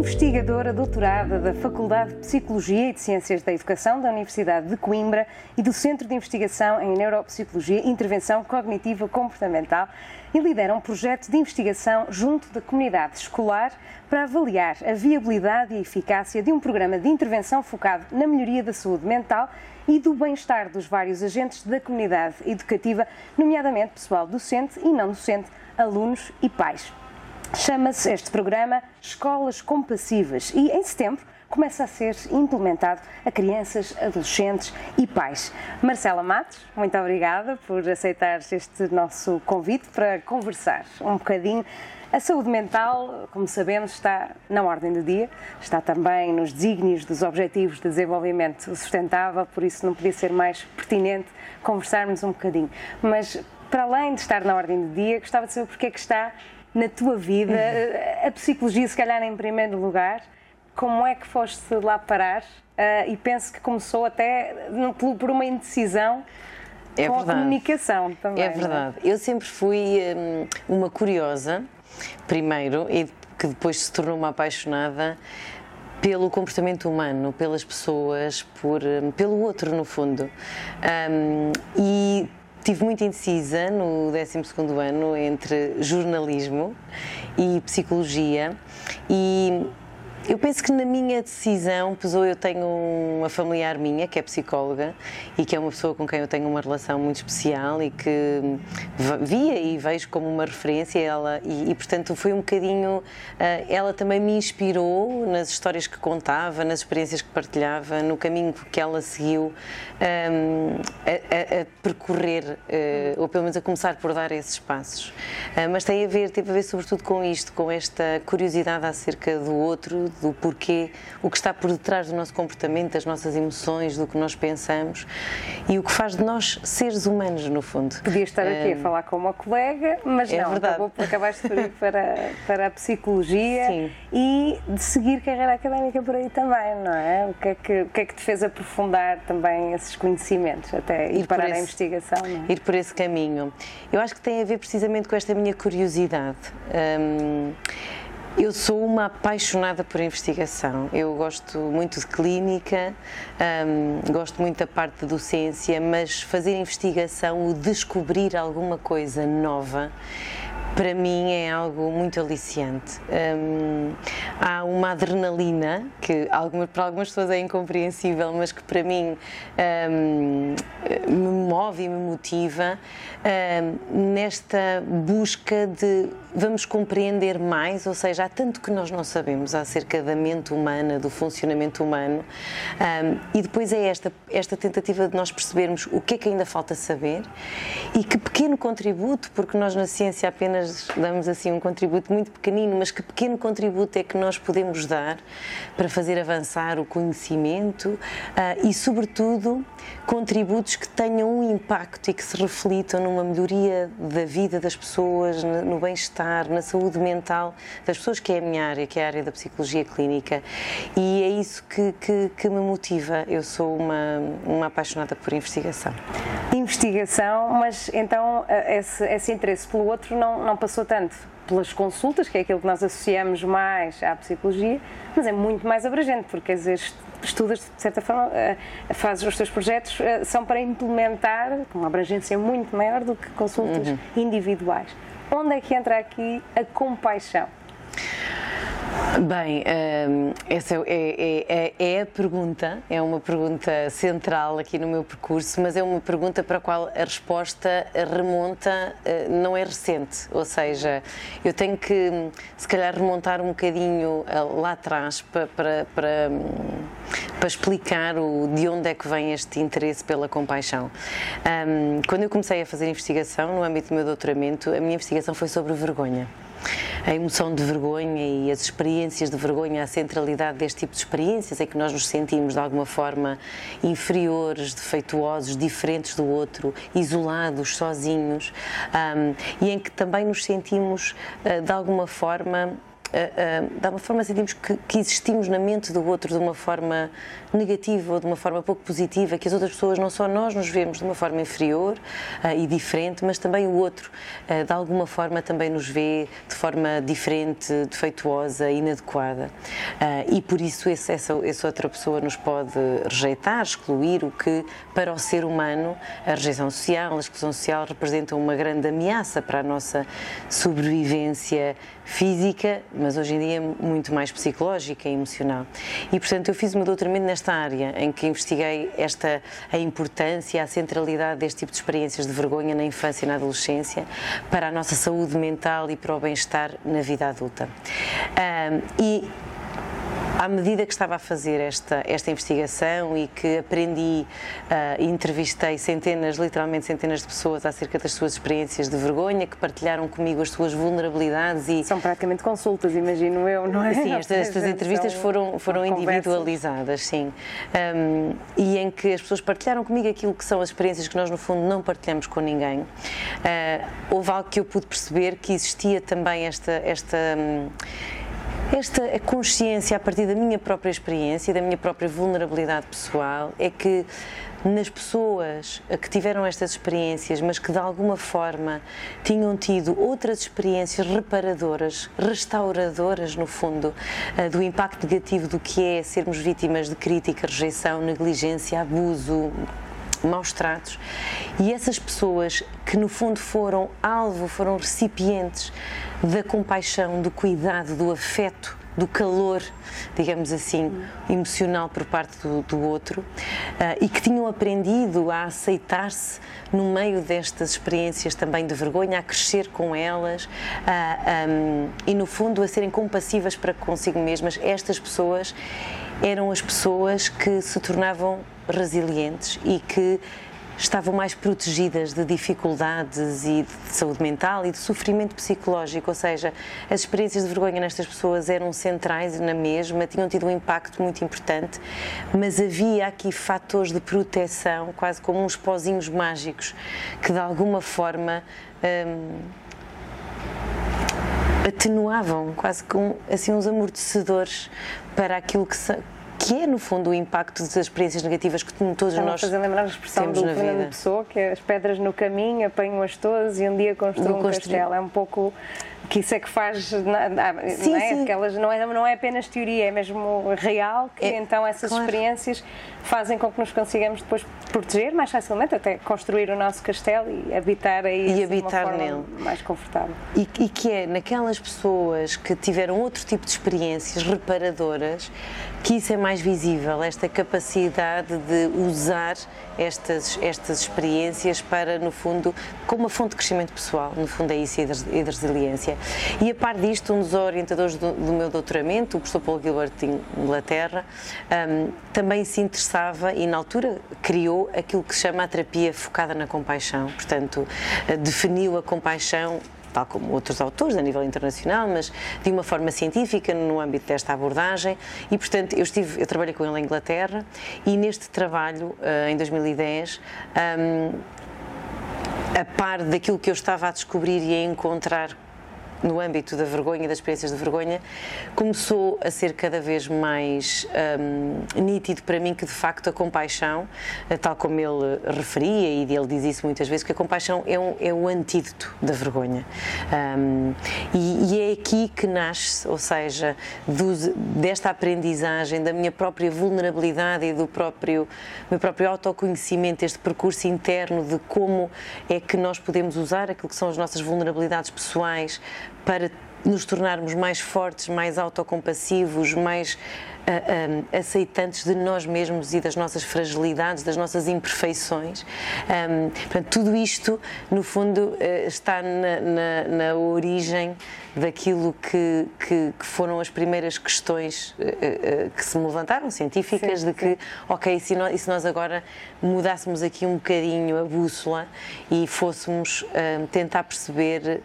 investigadora doutorada da Faculdade de Psicologia e de Ciências da Educação da Universidade de Coimbra e do Centro de Investigação em Neuropsicologia e Intervenção Cognitiva Comportamental e lidera um projeto de investigação junto da comunidade escolar para avaliar a viabilidade e eficácia de um programa de intervenção focado na melhoria da saúde mental e do bem-estar dos vários agentes da comunidade educativa, nomeadamente pessoal docente e não docente, alunos e pais. Chama-se este programa Escolas Compassivas e em setembro começa a ser implementado a crianças, adolescentes e pais. Marcela Matos, muito obrigada por aceitar este nosso convite para conversar um bocadinho. A saúde mental, como sabemos, está na ordem do dia, está também nos desígnios dos Objetivos de Desenvolvimento Sustentável, por isso não podia ser mais pertinente conversarmos um bocadinho. Mas, para além de estar na ordem do dia, gostava de saber porque é que está na tua vida, uhum. a psicologia, se calhar, em primeiro lugar, como é que foste lá parar? Uh, e penso que começou até por uma indecisão é com verdade. a comunicação também. É, é? verdade. É? Eu sempre fui um, uma curiosa, primeiro, e que depois se tornou uma apaixonada pelo comportamento humano, pelas pessoas, por, hum, pelo outro, no fundo. Um, e Estive muito indecisa no 12 ano entre jornalismo e psicologia e eu penso que na minha decisão pesou, eu tenho uma familiar minha que é psicóloga e que é uma pessoa com quem eu tenho uma relação muito especial e que via e vejo como uma referência ela e, e portanto foi um bocadinho, eh, ela também me inspirou nas histórias que contava, nas experiências que partilhava, no caminho que ela seguiu um, a, a, a, percorrer, uh, ou pelo menos a começar por dar esses passos. Uh, mas tem a ver, teve a ver sobretudo com isto, com esta curiosidade acerca do outro, do porquê, o que está por detrás do nosso comportamento, das nossas emoções, do que nós pensamos e o que faz de nós seres humanos, no fundo. Podia estar aqui a falar com uma colega, mas é não, verdade. acabou por acabaste por ir para, para a psicologia Sim. e de seguir carreira académica por aí também, não é? O que é que, o que, é que te fez aprofundar também esses conhecimentos, até ir, ir parar esse, a investigação? É? Ir por esse caminho. Eu acho que tem a ver precisamente com esta minha curiosidade. Um, eu sou uma apaixonada por investigação. Eu gosto muito de clínica, um, gosto muito da parte de docência, mas fazer investigação, o descobrir alguma coisa nova, para mim é algo muito aliciante. Um, há uma adrenalina que algumas, para algumas pessoas é incompreensível, mas que para mim um, me move e me motiva um, nesta busca de vamos compreender mais, ou seja, há tanto que nós não sabemos acerca da mente humana, do funcionamento humano, e depois é esta, esta tentativa de nós percebermos o que é que ainda falta saber e que pequeno contributo, porque nós na ciência apenas damos assim um contributo muito pequenino, mas que pequeno contributo é que nós podemos dar para fazer avançar o conhecimento uh, e, sobretudo, contributos que tenham um impacto e que se reflitam numa melhoria da vida das pessoas, no bem-estar, na saúde mental das pessoas, que é a minha área, que é a área da psicologia clínica. E é isso que, que, que me motiva. Eu sou uma, uma apaixonada por investigação. Investigação, mas então esse, esse interesse pelo outro não, não passou tanto pelas consultas, que é aquilo que nós associamos mais à psicologia, mas é muito mais abrangente, porque às vezes estudas, de certa forma, eh, fazes os teus projetos, eh, são para implementar com uma abrangência muito maior do que consultas uhum. individuais. Onde é que entra aqui a compaixão? Bem, hum, essa é, é, é, é, a pergunta, é uma pergunta central aqui no meu percurso, mas é uma pergunta para a qual a resposta remonta, eh, não é recente, ou seja, eu tenho que, se calhar, remontar um bocadinho eh, lá atrás para, para, para, para explicar o, de onde é que vem este interesse pela compaixão. Um, quando eu comecei a fazer investigação, no âmbito do meu doutoramento, a minha investigação foi sobre vergonha a emoção de vergonha e as experiências de vergonha, a centralidade deste tipo de experiências, em que nós nos sentimos de alguma forma inferiores, defeituosos, diferentes do outro, isolados, sozinhos, um, e em que também nos sentimos uh, de alguma forma de alguma forma sentimos que, que, existimos na mente do outro de uma forma negativa ou de uma forma pouco positiva, que as outras pessoas, não só nós nos vemos de uma forma inferior uh, e diferente, mas também o outro, uh, de alguma forma, também nos vê de forma diferente, defeituosa, inadequada. Uh, e por isso esse, essa, essa outra pessoa nos pode rejeitar, excluir, o que para o ser humano a rejeição social, a exclusão social representam uma grande ameaça para a nossa sobrevivência física, mas hoje em dia muito mais psicológica e emocional. E, portanto, eu fiz o meu doutoramento nesta área, em que investiguei esta, a importância, a centralidade deste tipo de experiências de vergonha na infância e na adolescência para a nossa saúde mental e para o bem-estar na vida adulta. Um, e à medida que estava a fazer esta, esta investigação e que aprendi uh, entrevistei centenas, literalmente centenas de pessoas acerca das suas experiências de vergonha, que partilharam comigo as suas vulnerabilidades e... São praticamente consultas, imagino eu, não é? Sim, estas, estas entrevistas foram, foram individualizadas, sim. Um, e em que as pessoas partilharam comigo aquilo que são as experiências que nós, no fundo, não partilhamos com ninguém. Uh, houve algo que eu pude perceber que existia também esta... esta um, esta consciência, a partir da minha própria experiência e da minha própria vulnerabilidade pessoal, é que nas pessoas que tiveram estas experiências, mas que de alguma forma tinham tido outras experiências reparadoras, restauradoras, no fundo, eh, do impacto negativo do que é sermos vítimas de crítica, rejeição, negligência, abuso, maus tratos. E essas pessoas que, no fundo, foram alvo, foram recipientes da compaixão, do cuidado, do afeto, do calor, digamos assim, emocional por parte do, do outro uh, e que tinham aprendido a aceitar-se no meio destas experiências também de vergonha, a crescer com elas uh, um, e, no fundo, a serem compassivas para consigo mesmas. Estas pessoas eram as pessoas que se tornavam resilientes e que estavam mais protegidas de dificuldades e de saúde mental e de sofrimento psicológico, ou seja, as experiências de vergonha nestas pessoas eram centrais na mesma, tinham tido um impacto muito importante, mas havia aqui fatores de proteção, quase como uns pozinhos mágicos, que de alguma forma hum, atenuavam, quase com assim uns amortecedores para aquilo que que é, no fundo, o impacto das experiências negativas que todos Estão nós fazer lembrar a expressão do Fernando Pessoa, que é as pedras no caminho, apanham-as todas e um dia construam um castelo. É um pouco que isso é que faz, sim, não é? Sim. Aquelas, não, é, não é apenas teoria, é mesmo real, que é, então essas claro. experiências fazem com que nos consigamos depois proteger mais facilmente, até construir o nosso castelo e habitar aí e habitar nele. mais confortável. E, e, que é naquelas pessoas que tiveram outro tipo de experiências reparadoras que isso é mais visível, esta capacidade de usar estas, estas experiências para, no fundo, como uma fonte de crescimento pessoal, no fundo é isso e de resiliência. E a par disto, um dos orientadores do, do meu doutoramento, o professor Paulo Gilbert de Inglaterra, um, também se interessava e na altura criou aquilo que se chama a terapia focada na compaixão, portanto, eh, definiu a compaixão tal como outros autores a nível internacional, mas de uma forma científica no âmbito desta abordagem. E, portanto, eu, estive, eu trabalhei com ele em Inglaterra e neste trabalho, eh, em 2010, um, a par daquilo que eu estava a descobrir e a encontrar no âmbito da vergonha, das experiências de vergonha, começou a ser cada vez mais um, nítido para mim que, de facto, a compaixão, eh, tal como ele referia, e ele diz isso muitas vezes, que a compaixão é, um, é o antídoto da vergonha. Um, e, e, é aqui que nasce, ou seja, desta aprendizagem, da minha própria vulnerabilidade e do próprio, meu próprio autoconhecimento, este percurso interno de como é que nós podemos usar aquilo que são as nossas vulnerabilidades pessoais para nos tornarmos mais fortes, mais autocompassivos, mais uh, ah, um, ah, aceitantes de nós mesmos e das nossas fragilidades, das nossas imperfeições. Um, portanto, tudo isto, no fundo, uh, está na, na, na, origem daquilo que, que, que, foram as primeiras questões uh, que se me levantaram, científicas, sim, de que, sim. ok, se, nós, e se nós agora mudássemos aqui um bocadinho a bússola e fôssemos tentar perceber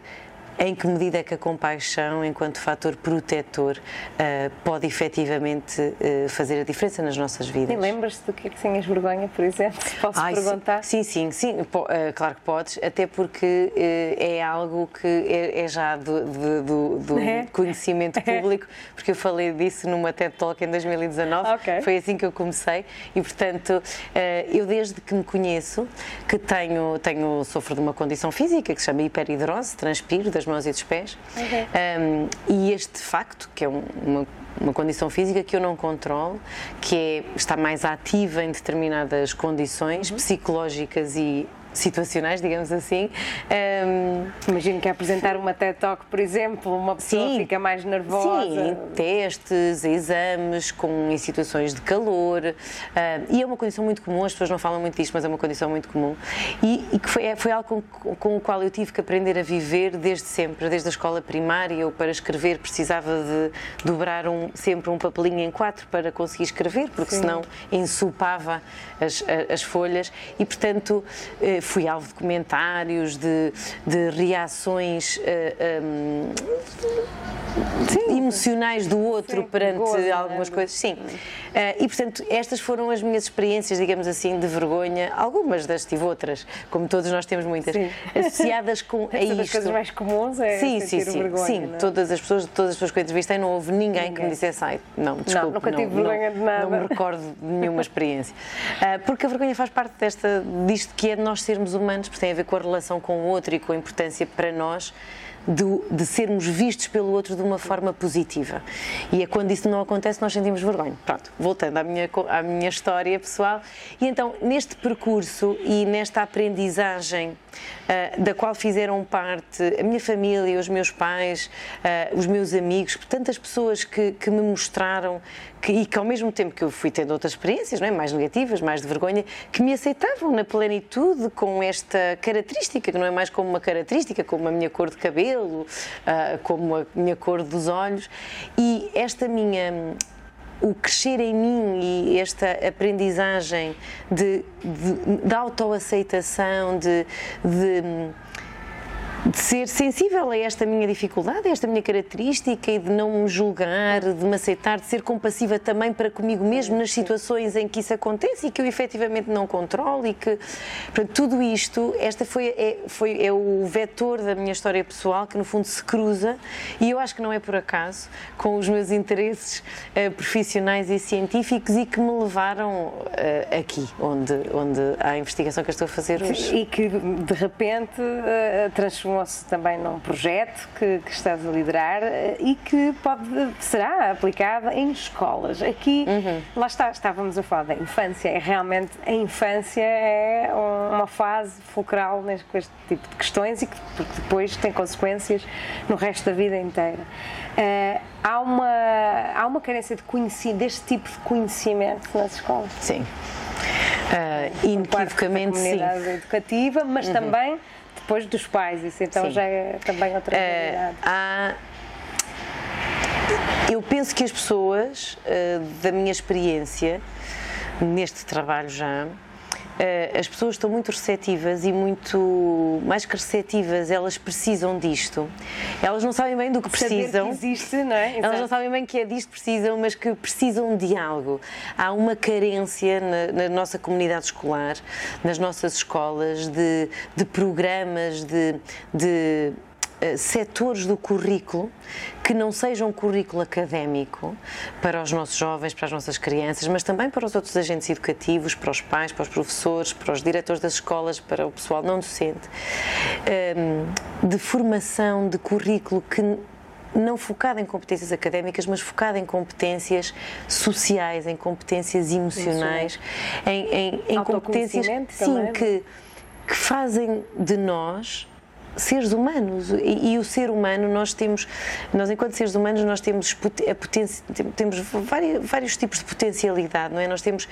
em que medida é que a compaixão, enquanto fator protetor, uh, pode efetivamente uh, fazer a diferença nas nossas vidas. E lembras-te do que é que tinhas vergonha, por exemplo, se posso Ai, perguntar? Sim, sim, sim, sim claro que podes, até porque é algo que é, é já do, do, do é? conhecimento público, porque eu falei disso numa TED Talk em 2019, okay. foi assim que eu comecei e, portanto, eu desde que me conheço, que tenho, tenho, sofro de uma condição física que se chama hiperidrose, transpiro das mãos e dos pés, okay. um, e este facto, que é um, uma uma condição física que eu não controlo, que é, está mais ativa em determinadas condições uhum. psicológicas e situacionais, digamos assim. Um, Imagino que apresentar uma TED Talk, por exemplo, uma pessoa sim, fica mais nervosa. Sim, testes, exames, com, em situações de calor. Uh, e é uma condição muito comum, as pessoas não falam muito disto, mas é uma condição muito comum. E, e que foi, é, foi algo com, com, o qual eu tive que aprender a viver desde sempre, desde a escola primária. Eu, para escrever, precisava de dobrar um, sempre um papelinho em quatro para conseguir escrever, porque sim. senão ensopava as, as folhas. E, portanto, eh, fui alvo de comentários, de, de reações uh, eh, um, sim, emocionais do outro sim, perante gozo, algumas né? coisas. Sim. Uh, e, portanto, estas foram as minhas experiências, digamos assim, de vergonha. Algumas das tive outras, como todos nós temos muitas, sim. associadas com a isto. das coisas mais comuns é sim, sim, sim, vergonha, sim. É? Todas as pessoas, todas as pessoas que eu entrevistei, não houve ninguém, ninguém. que me dissesse, ai, não, desculpe, não, nunca tive não, vergonha não, de nada. Não me recordo de nenhuma experiência. Uh, porque a vergonha faz parte desta, disto que é de nós sermos humanos, porque tem a ver com a relação com o outro e com a importância para nós de, de, sermos vistos pelo outro de uma forma positiva. E é quando isso não acontece nós sentimos vergonha. Pronto, voltando à minha, à minha história pessoal. E então, neste percurso e nesta aprendizagem uh, da qual fizeram parte a minha família, os meus pais, uh, os meus amigos, tantas pessoas que, que me mostraram que, e que ao mesmo tempo que eu fui tendo outras experiências, não é? mais negativas, mais de vergonha, que me aceitavam na plenitude com esta característica, que não é mais como uma característica, como a minha cor de cabelo, uh, como a minha cor dos olhos. E esta minha o crescer em mim e esta aprendizagem de, de, de autoaceitação, de, de de ser sensível a esta minha dificuldade, a esta minha característica e de não me julgar, de me aceitar, de ser compassiva também para comigo mesmo nas situações em que isso acontece e que eu efetivamente não controlo e que, portanto, tudo isto, esta foi, é, foi, é o vetor da minha história pessoal que no fundo se cruza e eu acho que não é por acaso com os meus interesses uh, profissionais e científicos e que me levaram uh, aqui, onde, onde há a investigação que eu estou a fazer hoje. E que de repente uh, transformou transformou-se também num projeto que, que, estás a liderar eh, e que pode, será aplicado em escolas. Aqui, uhum. lá está, estávamos a falar da infância, é realmente a infância é uma fase fulcral neste, com este tipo de questões e que depois tem consequências no resto da vida inteira. Uh, há, uma, há uma carência de conhecimento, deste tipo de conhecimento nas escolas? Sim. Uh, inequivocamente, sim. educativa, mas uhum. também depois dos pais, isso então Sim. já é também outra realidade. Uh, há... Eu penso que as pessoas, uh, da minha experiência, neste trabalho já, as pessoas estão muito receptivas e muito mais que receptivas, elas precisam disto. Elas não sabem bem do que precisam. Que existe, não é? Exato. Elas não sabem bem que é disto que precisam, mas que precisam de algo. Há uma carência na, na nossa comunidade escolar, nas nossas escolas, de, de programas, de, de setores do currículo que não sejam um currículo académico para os nossos jovens, para as nossas crianças, mas também para os outros agentes educativos, para os pais, para os professores, para os diretores das escolas, para o pessoal não docente, um, de formação, de currículo que não focado em competências académicas, mas focado em competências sociais, em competências emocionais, em, em, em competências sim, que, que fazem de nós seres humanos. E, e, o ser humano nós temos nós enquanto seres humanos nós temos a potência temos vários, vários tipos de potencialidade não é? Nós temos uh,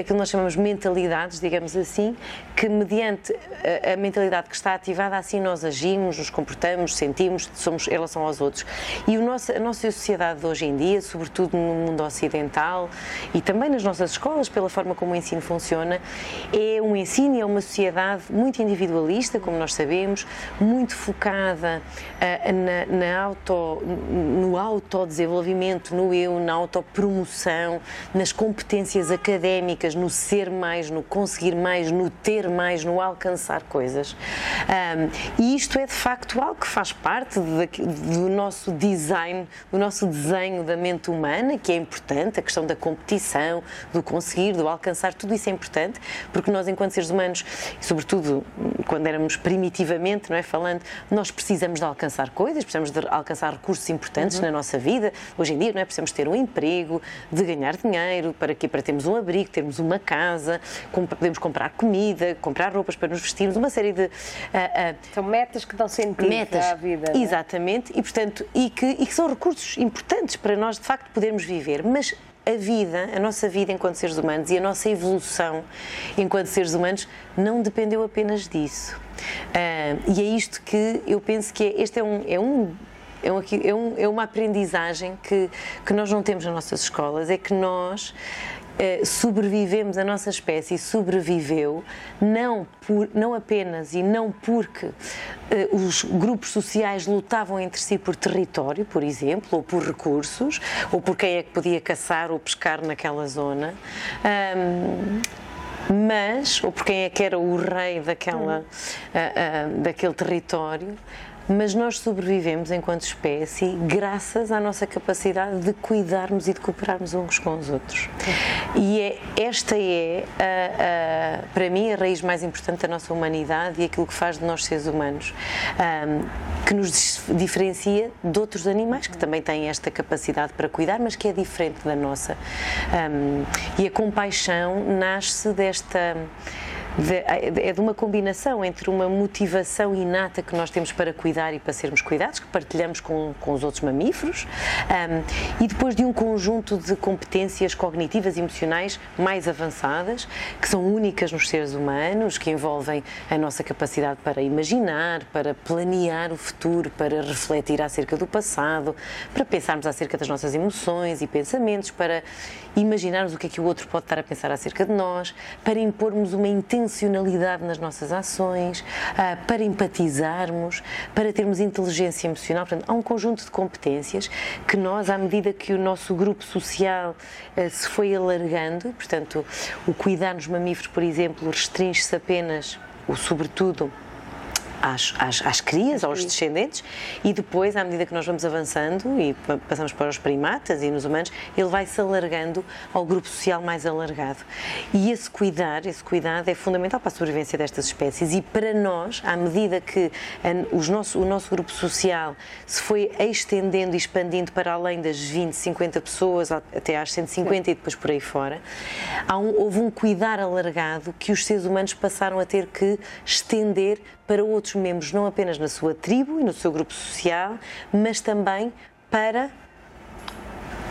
aquilo que nós chamamos mentalidades digamos assim que mediante a, a, mentalidade que está ativada assim nós agimos nos comportamos sentimos somos em relação aos outros. E o nosso, a nossa sociedade de hoje em dia sobretudo no mundo ocidental e também nas nossas escolas pela forma como o ensino funciona é um ensino e é uma sociedade muito individualista como nós sabemos muito focada uh, na, na auto, no autodesenvolvimento, no eu, na autopromoção, nas competências académicas, no ser mais, no conseguir mais, no ter mais, no alcançar coisas. Um, e isto é de facto algo que faz parte de, do nosso design, do nosso desenho da mente humana, que é importante, a questão da competição, do conseguir, do alcançar, tudo isso é importante, porque nós, enquanto seres humanos, sobretudo quando éramos primitivamente, não é, falando, nós precisamos de alcançar coisas, precisamos de alcançar recursos importantes uhum. na nossa vida. Hoje em dia, não é, precisamos ter um emprego, de ganhar dinheiro, para quê? Para termos um abrigo, termos uma casa, podemos comprar comida, comprar roupas para nos vestirmos, uma série de... Uh, uh, são metas que dão sentido metas, à vida. É? Exatamente, e portanto, e que, e que são recursos importantes para nós, de facto, podermos viver. Mas a vida, a nossa vida enquanto seres humanos e a nossa evolução enquanto seres humanos não dependeu apenas disso. Uh, e é isto que eu penso que é, este é um, é um é, um, é, uma aprendizagem que, que nós não temos nas nossas escolas, é que nós sobrevivemos, a nossa espécie sobreviveu não, por, não apenas e não porque eh, os grupos sociais lutavam entre si por território, por exemplo, ou por recursos, ou por quem é que podia caçar ou pescar naquela zona. Um, mas, ou por quem é que era o rei daquela, uh, uh, daquele território, mas nós sobrevivemos enquanto espécie graças à nossa capacidade de cuidarmos e de cooperarmos uns com os outros. E é, esta é, a, a, para mim, a raiz mais importante da nossa humanidade e aquilo que faz de nós seres humanos, um, que nos diferencia de outros animais que também têm esta capacidade para cuidar, mas que é diferente da nossa. Um, e a compaixão nasce desta de, é de uma combinação entre uma motivação inata que nós temos para cuidar e para sermos cuidados, que partilhamos com, com os outros mamíferos, um, e depois de um conjunto de competências cognitivas e emocionais mais avançadas, que são únicas nos seres humanos, que envolvem a nossa capacidade para imaginar, para planear o futuro, para refletir acerca do passado, para pensarmos acerca das nossas emoções e pensamentos, para imaginarmos o que é que o outro pode estar a pensar acerca de nós, para impormos uma intencionalidade nas nossas ações, ah, para empatizarmos, para termos inteligência emocional. Portanto, há um conjunto de competências que nós, à medida que o nosso grupo social ah, se foi alargando, portanto, o cuidar nos mamíferos, por exemplo, restringe-se apenas, ou sobretudo, às, às, às crias, aos descendentes, e depois, à medida que nós vamos avançando e passamos para os primatas e nos humanos, ele vai se alargando ao grupo social mais alargado. E esse cuidar, esse cuidado é fundamental para a sobrevivência destas espécies e para nós, à medida que os nosso, o nosso grupo social se foi estendendo e expandindo para além das 20, 50 pessoas, até às 150 Sim. e depois por aí fora, um, houve um cuidar alargado que os seres humanos passaram a ter que estender para outros membros, não apenas na sua tribo e no seu grupo social, mas também para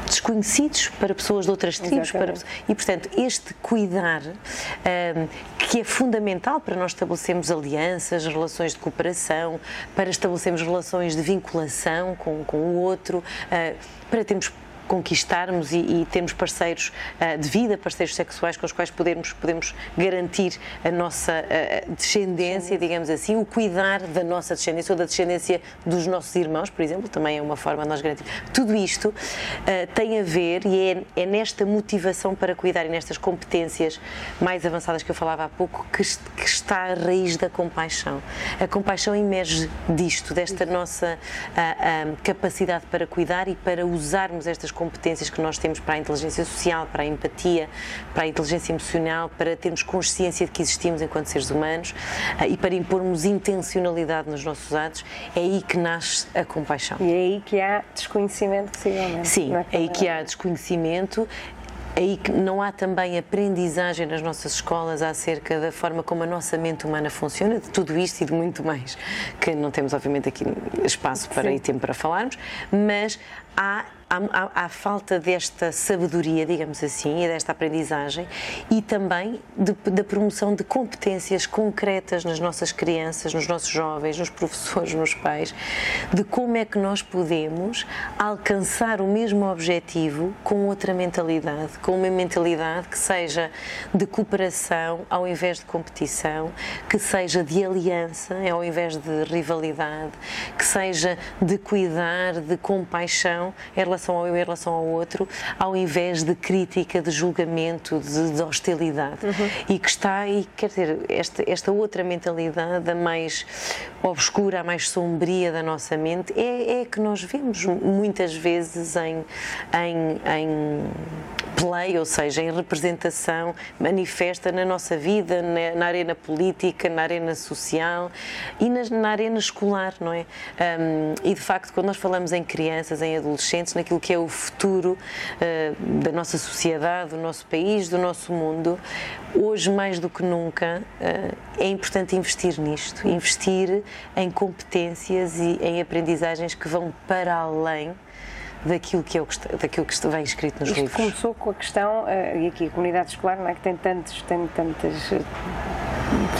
desconhecidos, para pessoas de outras tribos. Para, e, portanto, este cuidar, um, que é fundamental para nós estabelecermos alianças, relações de cooperação, para estabelecermos relações de vinculação com, com o outro, uh, para termos conquistarmos e, e termos parceiros uh, de vida, parceiros sexuais com os quais podemos, podemos garantir a nossa uh, descendência, digamos assim, o cuidar da nossa descendência ou da descendência dos nossos irmãos, por exemplo, também é uma forma de nós garantirmos. Tudo isto uh, tem a ver e é, é, nesta motivação para cuidar e nestas competências mais avançadas que eu falava há pouco que, que está a raiz da compaixão. A compaixão emerge disto, desta nossa capacidade para cuidar e para usarmos estas competências que nós temos para a inteligência social, para a empatia, para a inteligência emocional, para termos consciência de que existimos enquanto seres humanos eh, e para impormos intencionalidade nos nossos atos, é aí que nasce a compaixão. E é aí que há desconhecimento, possivelmente. Sim, é aí que há desconhecimento aí que não há também aprendizagem nas nossas escolas acerca da forma como a nossa mente humana funciona, de tudo isto e de muito mais, que não temos obviamente aqui espaço para Sim. e tempo para falarmos, mas há há, falta desta sabedoria, digamos assim, e desta aprendizagem e também da promoção de competências concretas nas nossas crianças, nos nossos jovens, nos professores, nos pais, de como é que nós podemos alcançar o mesmo objetivo com outra mentalidade, com uma mentalidade que seja de cooperação ao invés de competição, que seja de aliança ao invés de rivalidade, que seja de cuidar, de compaixão em relação ao eu em relação ao outro, ao invés de crítica, de julgamento, de, de hostilidade. Uhum. E que está aí, quer dizer, esta, esta outra mentalidade, a mais obscura, a mais sombria da nossa mente, é, é que nós vemos muitas vezes em, em, em play, ou seja, em representação manifesta na nossa vida, na, na arena política, na arena social e na, na arena escolar, não é? Um, e de facto, quando nós falamos em crianças, em adolescentes, naquilo que é o futuro uh, da nossa sociedade, do nosso país, do nosso mundo, hoje mais do que nunca uh, é importante investir nisto, investir em competências e em aprendizagens que vão para além daquilo que, é que, daquilo que vem escrito nos Isto livros. começou com a questão, uh, e aqui a comunidade escolar, não é, que tem tantos, tem tantas uh,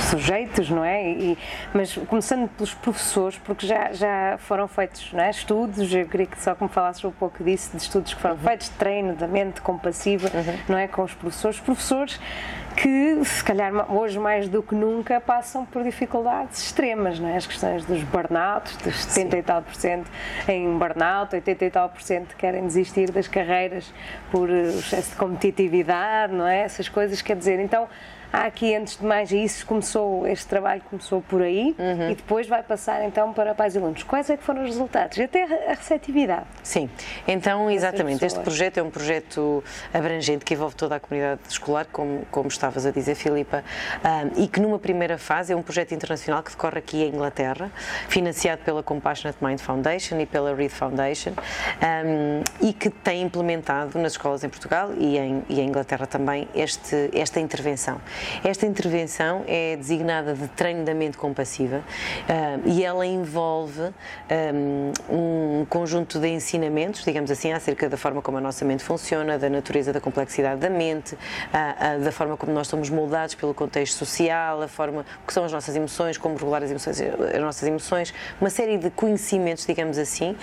sujeitos, não é? E, mas começando pelos professores, porque já, já foram feitos é? estudos, eu queria que só que me falasses um pouco disso, de estudos que foram uhum. feitos, de treino da mente compassiva, uhum. não é? Com os professores. Os professores que, se calhar hoje mais do que nunca, passam por dificuldades extremas, não é? As questões dos burnouts, dos 70 Sim. e tal por cento em burnout, 80 e tal por cento querem desistir das carreiras por eh, excesso de competitividade, não é? Essas coisas, quer dizer, então há aqui, antes de mais, isso começou, este trabalho começou por aí uhum. e depois vai passar então para pais e alunos. Quais é que foram os resultados? E até a receptividade. Sim, então, exatamente, este projeto é um projeto abrangente que envolve toda a comunidade escolar, como, como estavas a dizer, Filipa, um, e que numa primeira fase é um projeto internacional que decorre aqui em Inglaterra, financiado pela Compassionate Mind Foundation e pela Reed Foundation, um, e que tem implementado nas escolas em Portugal e em, e em Inglaterra também este, esta intervenção. Esta intervenção é designada de treino da mente compassiva uh, e ela envolve um, um, conjunto de ensinamentos, digamos assim, acerca da forma como a nossa mente funciona, da natureza da complexidade da mente, uh, da forma como nós somos moldados pelo contexto social, a forma que são as nossas emoções, como regular as emoções, as nossas emoções, uma série de conhecimentos, digamos assim.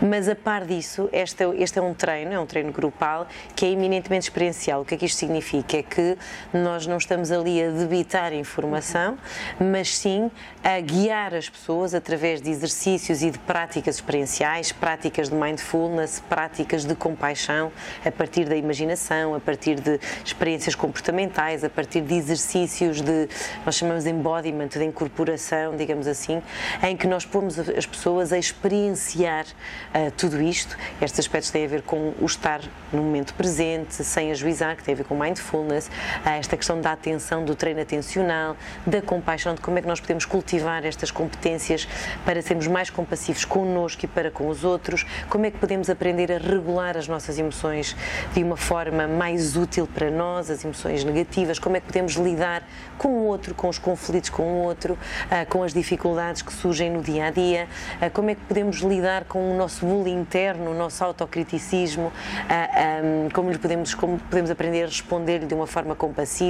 Mas a par disso, este, este é um treino, é um treino grupal que é eminentemente experiencial. O que é que isto significa? É que nós não estamos ali a debitar informação, mas sim a guiar as pessoas através de exercícios e de práticas experienciais, práticas de mindfulness, práticas de compaixão, a partir da imaginação, a partir de experiências comportamentais, a partir de exercícios de, nós chamamos de embodiment, de incorporação, digamos assim, em que nós pomos as pessoas a experienciar uh, tudo isto. Estes aspectos têm a ver com o estar no momento presente, sem ajuizar, que tem a ver com mindfulness, uh, esta questão da atenção, do treino atencional, da compaixão, de como é que nós podemos cultivar estas competências para sermos mais compassivos connosco e para com os outros, como é que podemos aprender a regular as nossas emoções de uma forma mais útil para nós, as emoções negativas, como é que podemos lidar com o outro, com os conflitos com o outro, ah, com as dificuldades que surgem no dia a dia, ah, como é que podemos lidar com o nosso bullying interno, o nosso autocriticismo, ah, como, podemos, como podemos aprender a responder de uma forma compassiva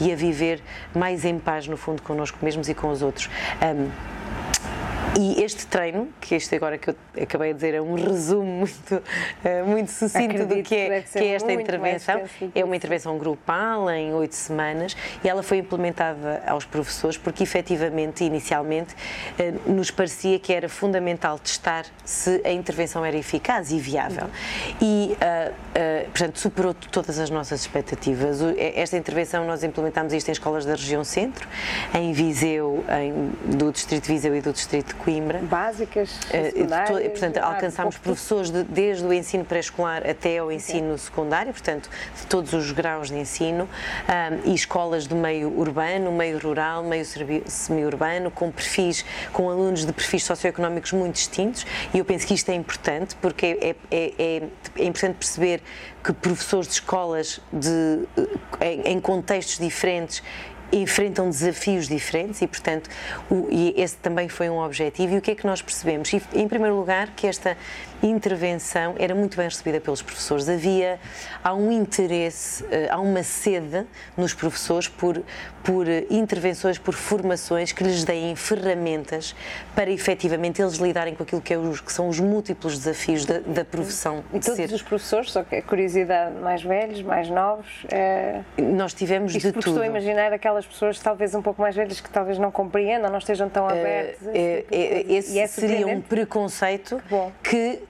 e a viver mais em paz, no fundo, connosco mesmos e com os outros. Um, e este treino, que este agora que eu acabei de dizer é um resumo muito, eh, muito sucinto Acredito do que é, que, que é esta intervenção, é uma intervenção grupal em oito semanas e ela foi implementada aos professores porque efetivamente, inicialmente, eh, nos parecia que era fundamental testar se a intervenção era eficaz e viável. E, uh, uh, portanto, superou todas as nossas expectativas. Esta intervenção nós implementámos isto em escolas da região centro, em Viseu, em, do Distrito Viseu e do Distrito Coimbra. Básicas, eh, secundárias. Portanto, alcançámos professores de, desde o ensino pré-escolar até ao ensino okay. secundário, portanto, de todos os graus de ensino, um, e escolas de meio urbano, meio rural, meio semi-urbano, com perfis, com alunos de perfis socioeconómicos muito distintos, e eu penso que isto é importante, porque é, é, é, é importante perceber que professores de escolas de, em, em contextos diferentes enfrentam desafios diferentes e, portanto, o, e esse também foi um objetivo. E o que é que nós percebemos? E, em primeiro lugar, que esta intervenção era muito bem recebida pelos professores. Havia, há um interesse, eh, há uma sede nos professores por, por intervenções, por formações que lhes deem ferramentas para efetivamente eles lidarem com aquilo que, é os, que são os múltiplos desafios da, da profissão. E todos ser. os professores, só que a curiosidade, mais velhos, mais novos? É... Nós tivemos Isto de tudo. estou a imaginar aquelas pessoas talvez um pouco mais velhas que talvez não compreendam, não estejam tão eh, abertas. É, é, esse é seria um preconceito que eh,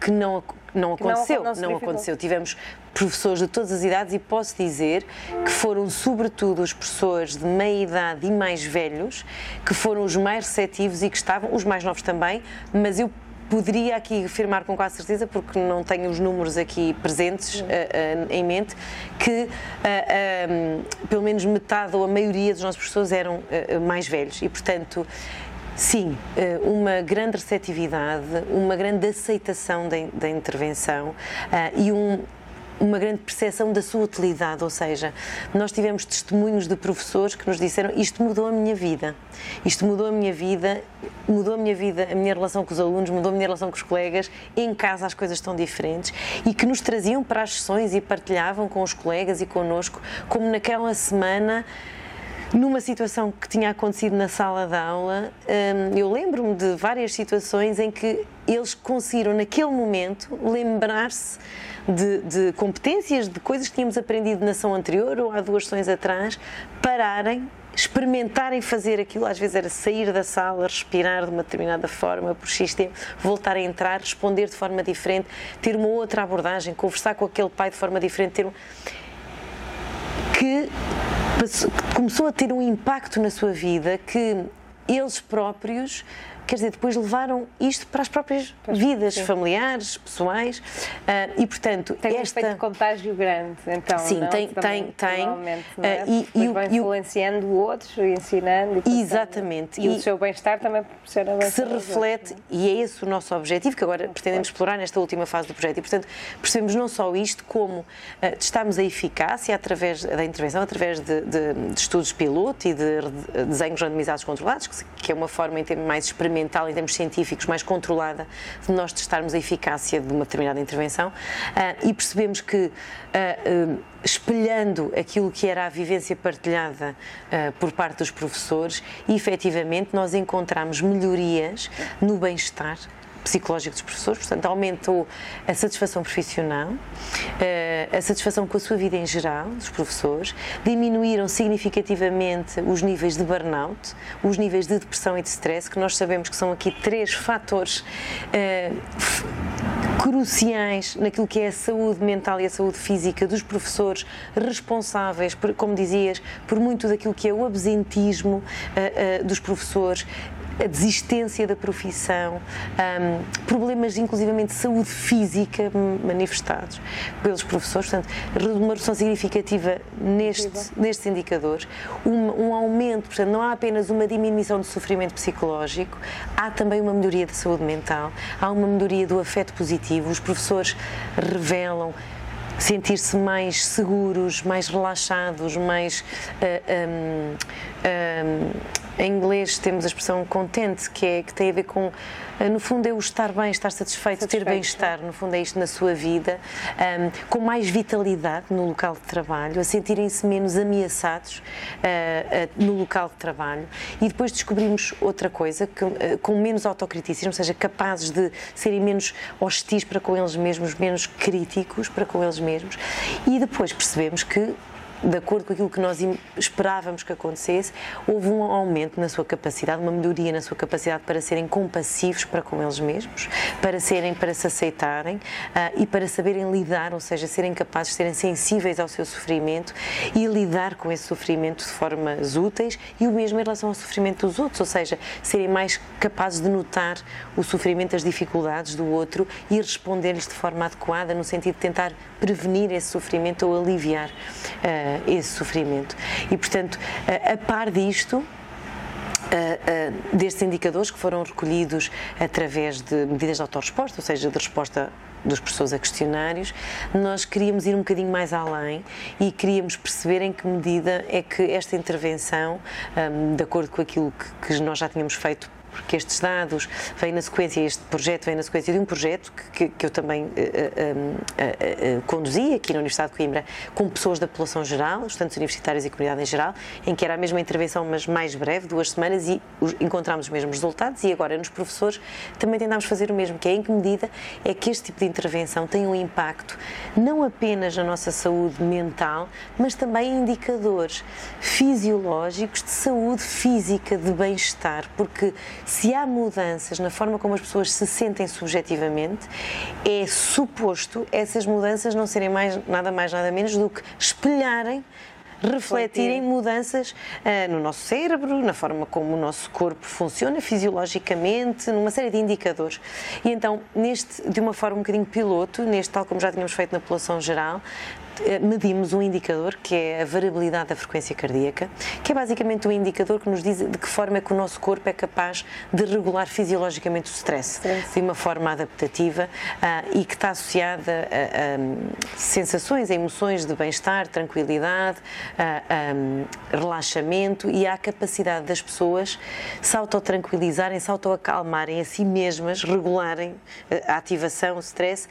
que não, não aconteceu. Não, não, não aconteceu. Tivemos professores de todas as idades e posso dizer que foram sobretudo os professores de meia idade e mais velhos que foram os mais receptivos e que estavam, os mais novos também, mas eu poderia aqui afirmar com quase certeza, porque não tenho os números aqui presentes uh, uh, em mente, que uh, pelo menos metade ou a maioria dos nossos professores eram mais velhos e, portanto, Sim, eh, uma grande receptividade, uma grande aceitação da, intervenção uh, e um, uma grande percepção da sua utilidade, ou seja, nós tivemos testemunhos de professores que nos disseram isto mudou a minha vida, isto mudou a minha vida, mudou a minha vida, a minha relação com os alunos, mudou a minha relação com os colegas, em casa as coisas estão diferentes. E que nos traziam para as sessões e partilhavam com os colegas e connosco como naquela semana numa situação que tinha acontecido na sala de aula, hum, eu lembro-me de várias situações em que eles conseguiram, naquele momento, lembrar-se de, de, competências, de coisas que tínhamos aprendido na ação anterior ou há duas sessões atrás, pararem, experimentarem fazer aquilo, às vezes era sair da sala, respirar de uma determinada forma por X tempo, voltar a entrar, responder de forma diferente, ter uma outra abordagem, conversar com aquele pai de forma diferente, ter um... que começou a ter um impacto na sua vida que eles próprios quer dizer, depois levaram isto para as próprias pois, vidas sim. familiares, pessoais, uh, e portanto tem esta... um efeito de contágio grande, então sim, não? tem, Também, tem, tem, é? uh, e, e, vai influenciando o... outros, ensinando, e exatamente, e, e, o seu bem-estar também proporciona que se reflete outros, é? e é esse o nosso objetivo que agora pretendemos explorar nesta última fase do projeto, e portanto percebemos não só isto como uh, testamos a eficácia através da intervenção, através de, de, de estudos piloto e de, de desenhos randomizados controlados, que, que é uma forma em termos mais experimental experimental, em termos científicos, mais controlada de nós testarmos a eficácia de uma determinada intervenção uh, e percebemos que, uh, uh, espelhando aquilo que era a vivência partilhada por parte dos professores, efetivamente nós encontramos melhorias no bem-estar psicológico dos professores, portanto, aumentou a satisfação profissional, eh, a satisfação com a sua vida em geral dos professores, diminuíram significativamente os níveis de burnout, os níveis de depressão e de stress, que nós sabemos que são aqui três fatores eh, cruciais naquilo que é a saúde mental e a saúde física dos professores responsáveis, por, como dizias, por muito daquilo que é o absentismo uh, uh, dos professores, a desistência da profissão, um, problemas inclusivamente de saúde física manifestados pelos professores, portanto, uma redução significativa neste, nestes indicadores, um, um, aumento, portanto, não há apenas uma diminuição do sofrimento psicológico, há também uma melhoria da saúde mental, há uma melhoria do afeto positivo, os professores revelam sentir-se mais seguros, mais relaxados, mais uh, um, um, em inglês temos a expressão contente, que, é, que tem a ver com, eh, no fundo, é o estar bem, estar satisfeito, satisfeito. ter bem-estar, no fundo é isto na sua vida, um, com mais vitalidade no local de trabalho, a sentirem-se menos ameaçados uh, uh, no local de trabalho. E depois descobrimos outra coisa, que, uh, com menos autocriticismo, ou seja, capazes de serem menos hostis para com eles mesmos, menos críticos para com eles mesmos. E depois percebemos que de acordo com aquilo que nós esperávamos que acontecesse, houve um aumento na sua capacidade, uma melhoria na sua capacidade para serem compassivos para com eles mesmos, para serem, para se aceitarem uh, e para saberem lidar, ou seja, serem capazes de serem sensíveis ao seu sofrimento e lidar com esse sofrimento de formas úteis e o mesmo em relação ao sofrimento dos outros, ou seja, serem mais capazes de notar o sofrimento, as dificuldades do outro e responder-lhes de forma adequada, no sentido de tentar prevenir esse sofrimento ou aliviar. Uh, uh, esse sofrimento. E, portanto, uh, a par disto, uh, destes indicadores que foram recolhidos através de medidas de autorresposta, ou seja, de resposta dos professores a questionários, nós queríamos ir um bocadinho mais além e queríamos perceber em que medida é que esta intervenção, um, de acordo com aquilo que nós já tínhamos feito porque estes dados vêm na sequência, este projeto vem na sequência de um projeto que, que eu também uh, uh, uh, conduzi aqui na Universidade de Coimbra com pessoas da população geral, estudantes universitários e comunidade em geral, em que era a mesma intervenção, mas mais breve, duas semanas, e encontramos os mesmos resultados. E agora nos professores também tentámos fazer o mesmo, que é em que medida é que este tipo de intervenção tem um impacto não apenas na nossa saúde mental, mas também em indicadores fisiológicos de saúde física, de bem-estar, porque se há mudanças na forma como as pessoas se sentem subjetivamente, é suposto essas mudanças não serem mais, nada mais, nada menos do que espelharem refletirem mudanças uh, no nosso cérebro, na forma como o nosso corpo funciona fisiologicamente, numa série de indicadores. E então, neste, de uma forma um bocadinho piloto, neste tal como já tínhamos feito na população geral, medimos um indicador que é a variabilidade da frequência cardíaca, que é basicamente um indicador que nos diz de que forma é que o nosso corpo é capaz de regular fisiologicamente o stress, stress. de uma forma adaptativa uh, e que está associada a, a, sensações, a emoções de bem-estar, tranquilidade, a, um, relaxamento e à capacidade das pessoas se autotranquilizarem, se autoacalmarem a si mesmas, regularem eh, a ativação, o stress,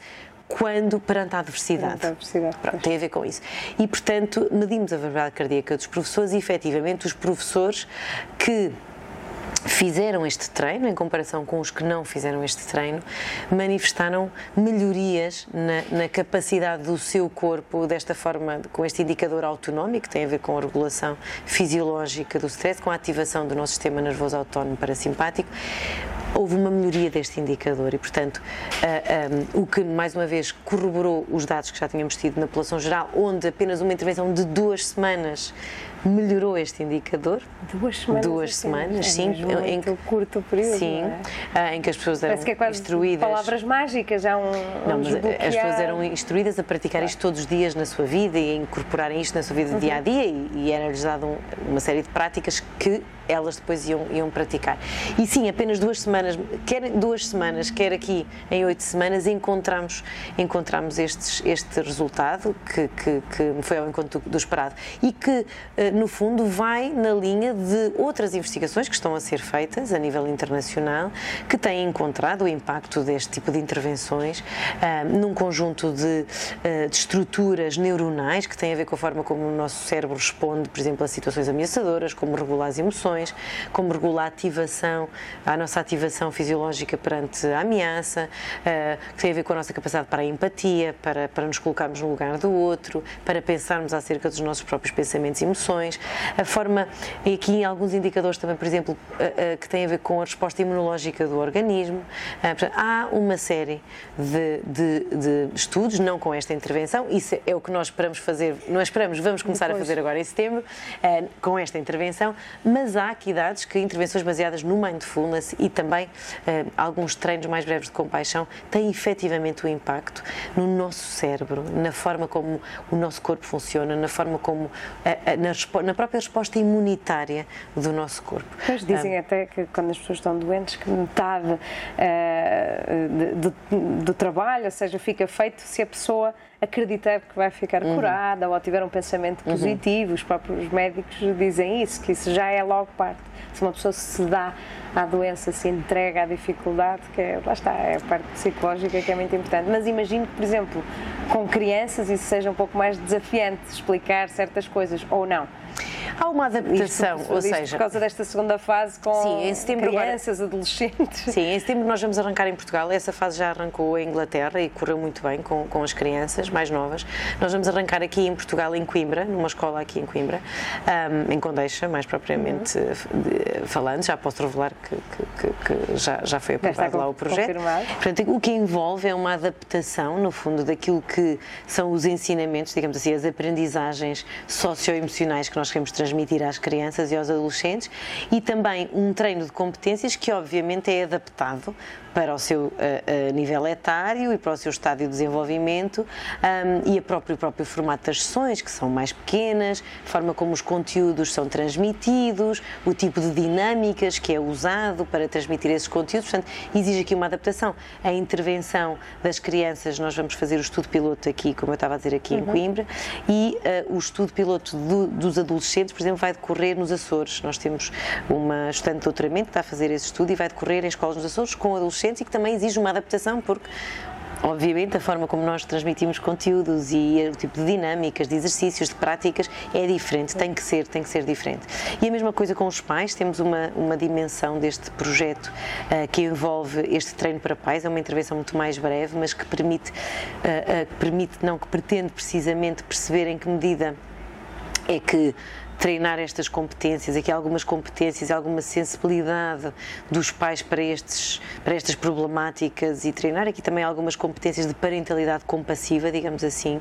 quando perante a adversidade. Perante a adversidade Pronto, tem a ver com isso. E, portanto, medimos a variabilidade cardíaca dos professores e, efetivamente, os professores que fizeram este treino, em comparação com os que não fizeram este treino, manifestaram melhorias na, na, capacidade do seu corpo, desta forma, com este indicador autonómico, que tem a ver com a regulação fisiológica do stress, com a ativação do nosso sistema nervoso autónomo parasimpático, houve uma melhoria deste indicador e, portanto, uh, um, o que mais uma vez corroborou os dados que já tínhamos tido na população geral, onde apenas uma intervenção de duas semanas melhorou este indicador. Duas semanas? Duas semanas, é sim. Em curto período. Sim, é? Ah, em que as pessoas eram que é quase instruídas. Palavras mágicas, já um. Não, mas as pessoas eram instruídas a praticar isto todos os dias na sua vida e a incorporarem isto na sua vida uhum. dia a dia e, e era-lhes dado um, uma série de práticas que elas depois iam, iam praticar. E sim, apenas duas semanas, quer duas semanas, quer aqui em oito semanas, encontramos, encontramos estes, este resultado que, que, que foi ao encontro do esperado e que eh, no fundo, vai na linha de outras investigações que estão a ser feitas a nível internacional, que têm encontrado o impacto deste tipo de intervenções uh, num conjunto de, uh, de, estruturas neuronais que têm a ver com a forma como o nosso cérebro responde, por exemplo, a situações ameaçadoras, como regula as emoções, como regula a ativação, a nossa ativação fisiológica perante a ameaça, uh, que tem a ver com a nossa capacidade para a empatia, para, para nos colocarmos no lugar do outro, para pensarmos acerca dos nossos próprios pensamentos e emoções a forma, e aqui em alguns indicadores também, por exemplo, que têm a ver com a resposta imunológica do organismo. Há uma série de, de, de estudos, não com esta intervenção, isso é o que nós esperamos fazer, não esperamos, vamos começar Depois. a fazer agora em setembro, com esta intervenção, mas há aqui dados que intervenções baseadas no mindfulness e também alguns treinos mais breves de compaixão têm efetivamente um impacto no nosso cérebro, na forma como o nosso corpo funciona, na forma como, na resposta na própria resposta imunitária do nosso corpo. Pois dizem até que quando as pessoas estão doentes que metade uh, do, do trabalho, ou seja, fica feito se a pessoa acreditar que vai ficar uhum. curada ou tiver um pensamento uhum. positivo. Uhum. Os próprios médicos dizem isso, que isso já é logo parte. Se uma pessoa se dá à doença, se entrega à dificuldade, que é, lá está, é a parte psicológica que é muito importante. Mas imagino que, por exemplo, com crianças isso seja um pouco mais desafiante explicar certas coisas, ou não. Há uma adaptação, ou seja... Por causa desta segunda fase com sim, em setembro, crianças, agora, adolescentes. Sim, em setembro nós vamos arrancar em Portugal, essa fase já arrancou em Inglaterra e correu muito bem com, com as crianças mais novas. Nós vamos arrancar aqui em Portugal, em Coimbra, numa escola aqui em Coimbra, um, em Condeixa, mais propriamente uhum. falando, já posso revelar que, que, que já, já foi aprovado lá o projeto. Confirmado. Portanto, o que envolve é uma adaptação, no fundo, daquilo que são os ensinamentos, digamos assim, as aprendizagens socioemocionais que nós queremos transmitir às crianças e aos adolescentes e também um treino de competências que, obviamente, é adaptado para o seu uh, uh, nível etário e para o seu estádio de desenvolvimento um, e a próprio, o próprio formato das sessões, que são mais pequenas, a forma como os conteúdos são transmitidos, o tipo de dinâmicas que é usado para transmitir esses conteúdos. Portanto, exige aqui uma adaptação. A intervenção das crianças, nós vamos fazer o estudo piloto aqui, como eu estava a dizer, aqui uhum. em Coimbra, e uh, o estudo piloto do, dos adolescentes, por exemplo, vai decorrer nos Açores. Nós temos uma estudante de doutoramento que está a fazer esse estudo e vai decorrer em escolas nos Açores com adolescentes e que também exige uma adaptação, porque Obviamente, a forma como nós transmitimos conteúdos e o tipo de dinâmicas, de exercícios, de práticas é diferente, tem que ser, tem que ser diferente. E a mesma coisa com os pais, temos uma, uma dimensão deste projeto uh, que envolve este treino para pais, é uma intervenção muito mais breve, mas que permite, uh, uh, permite não, que pretende precisamente perceber em que medida é que treinar estas competências, aqui algumas competências, alguma sensibilidade dos pais para, estes, para estas problemáticas e treinar aqui também algumas competências de parentalidade compassiva, digamos assim,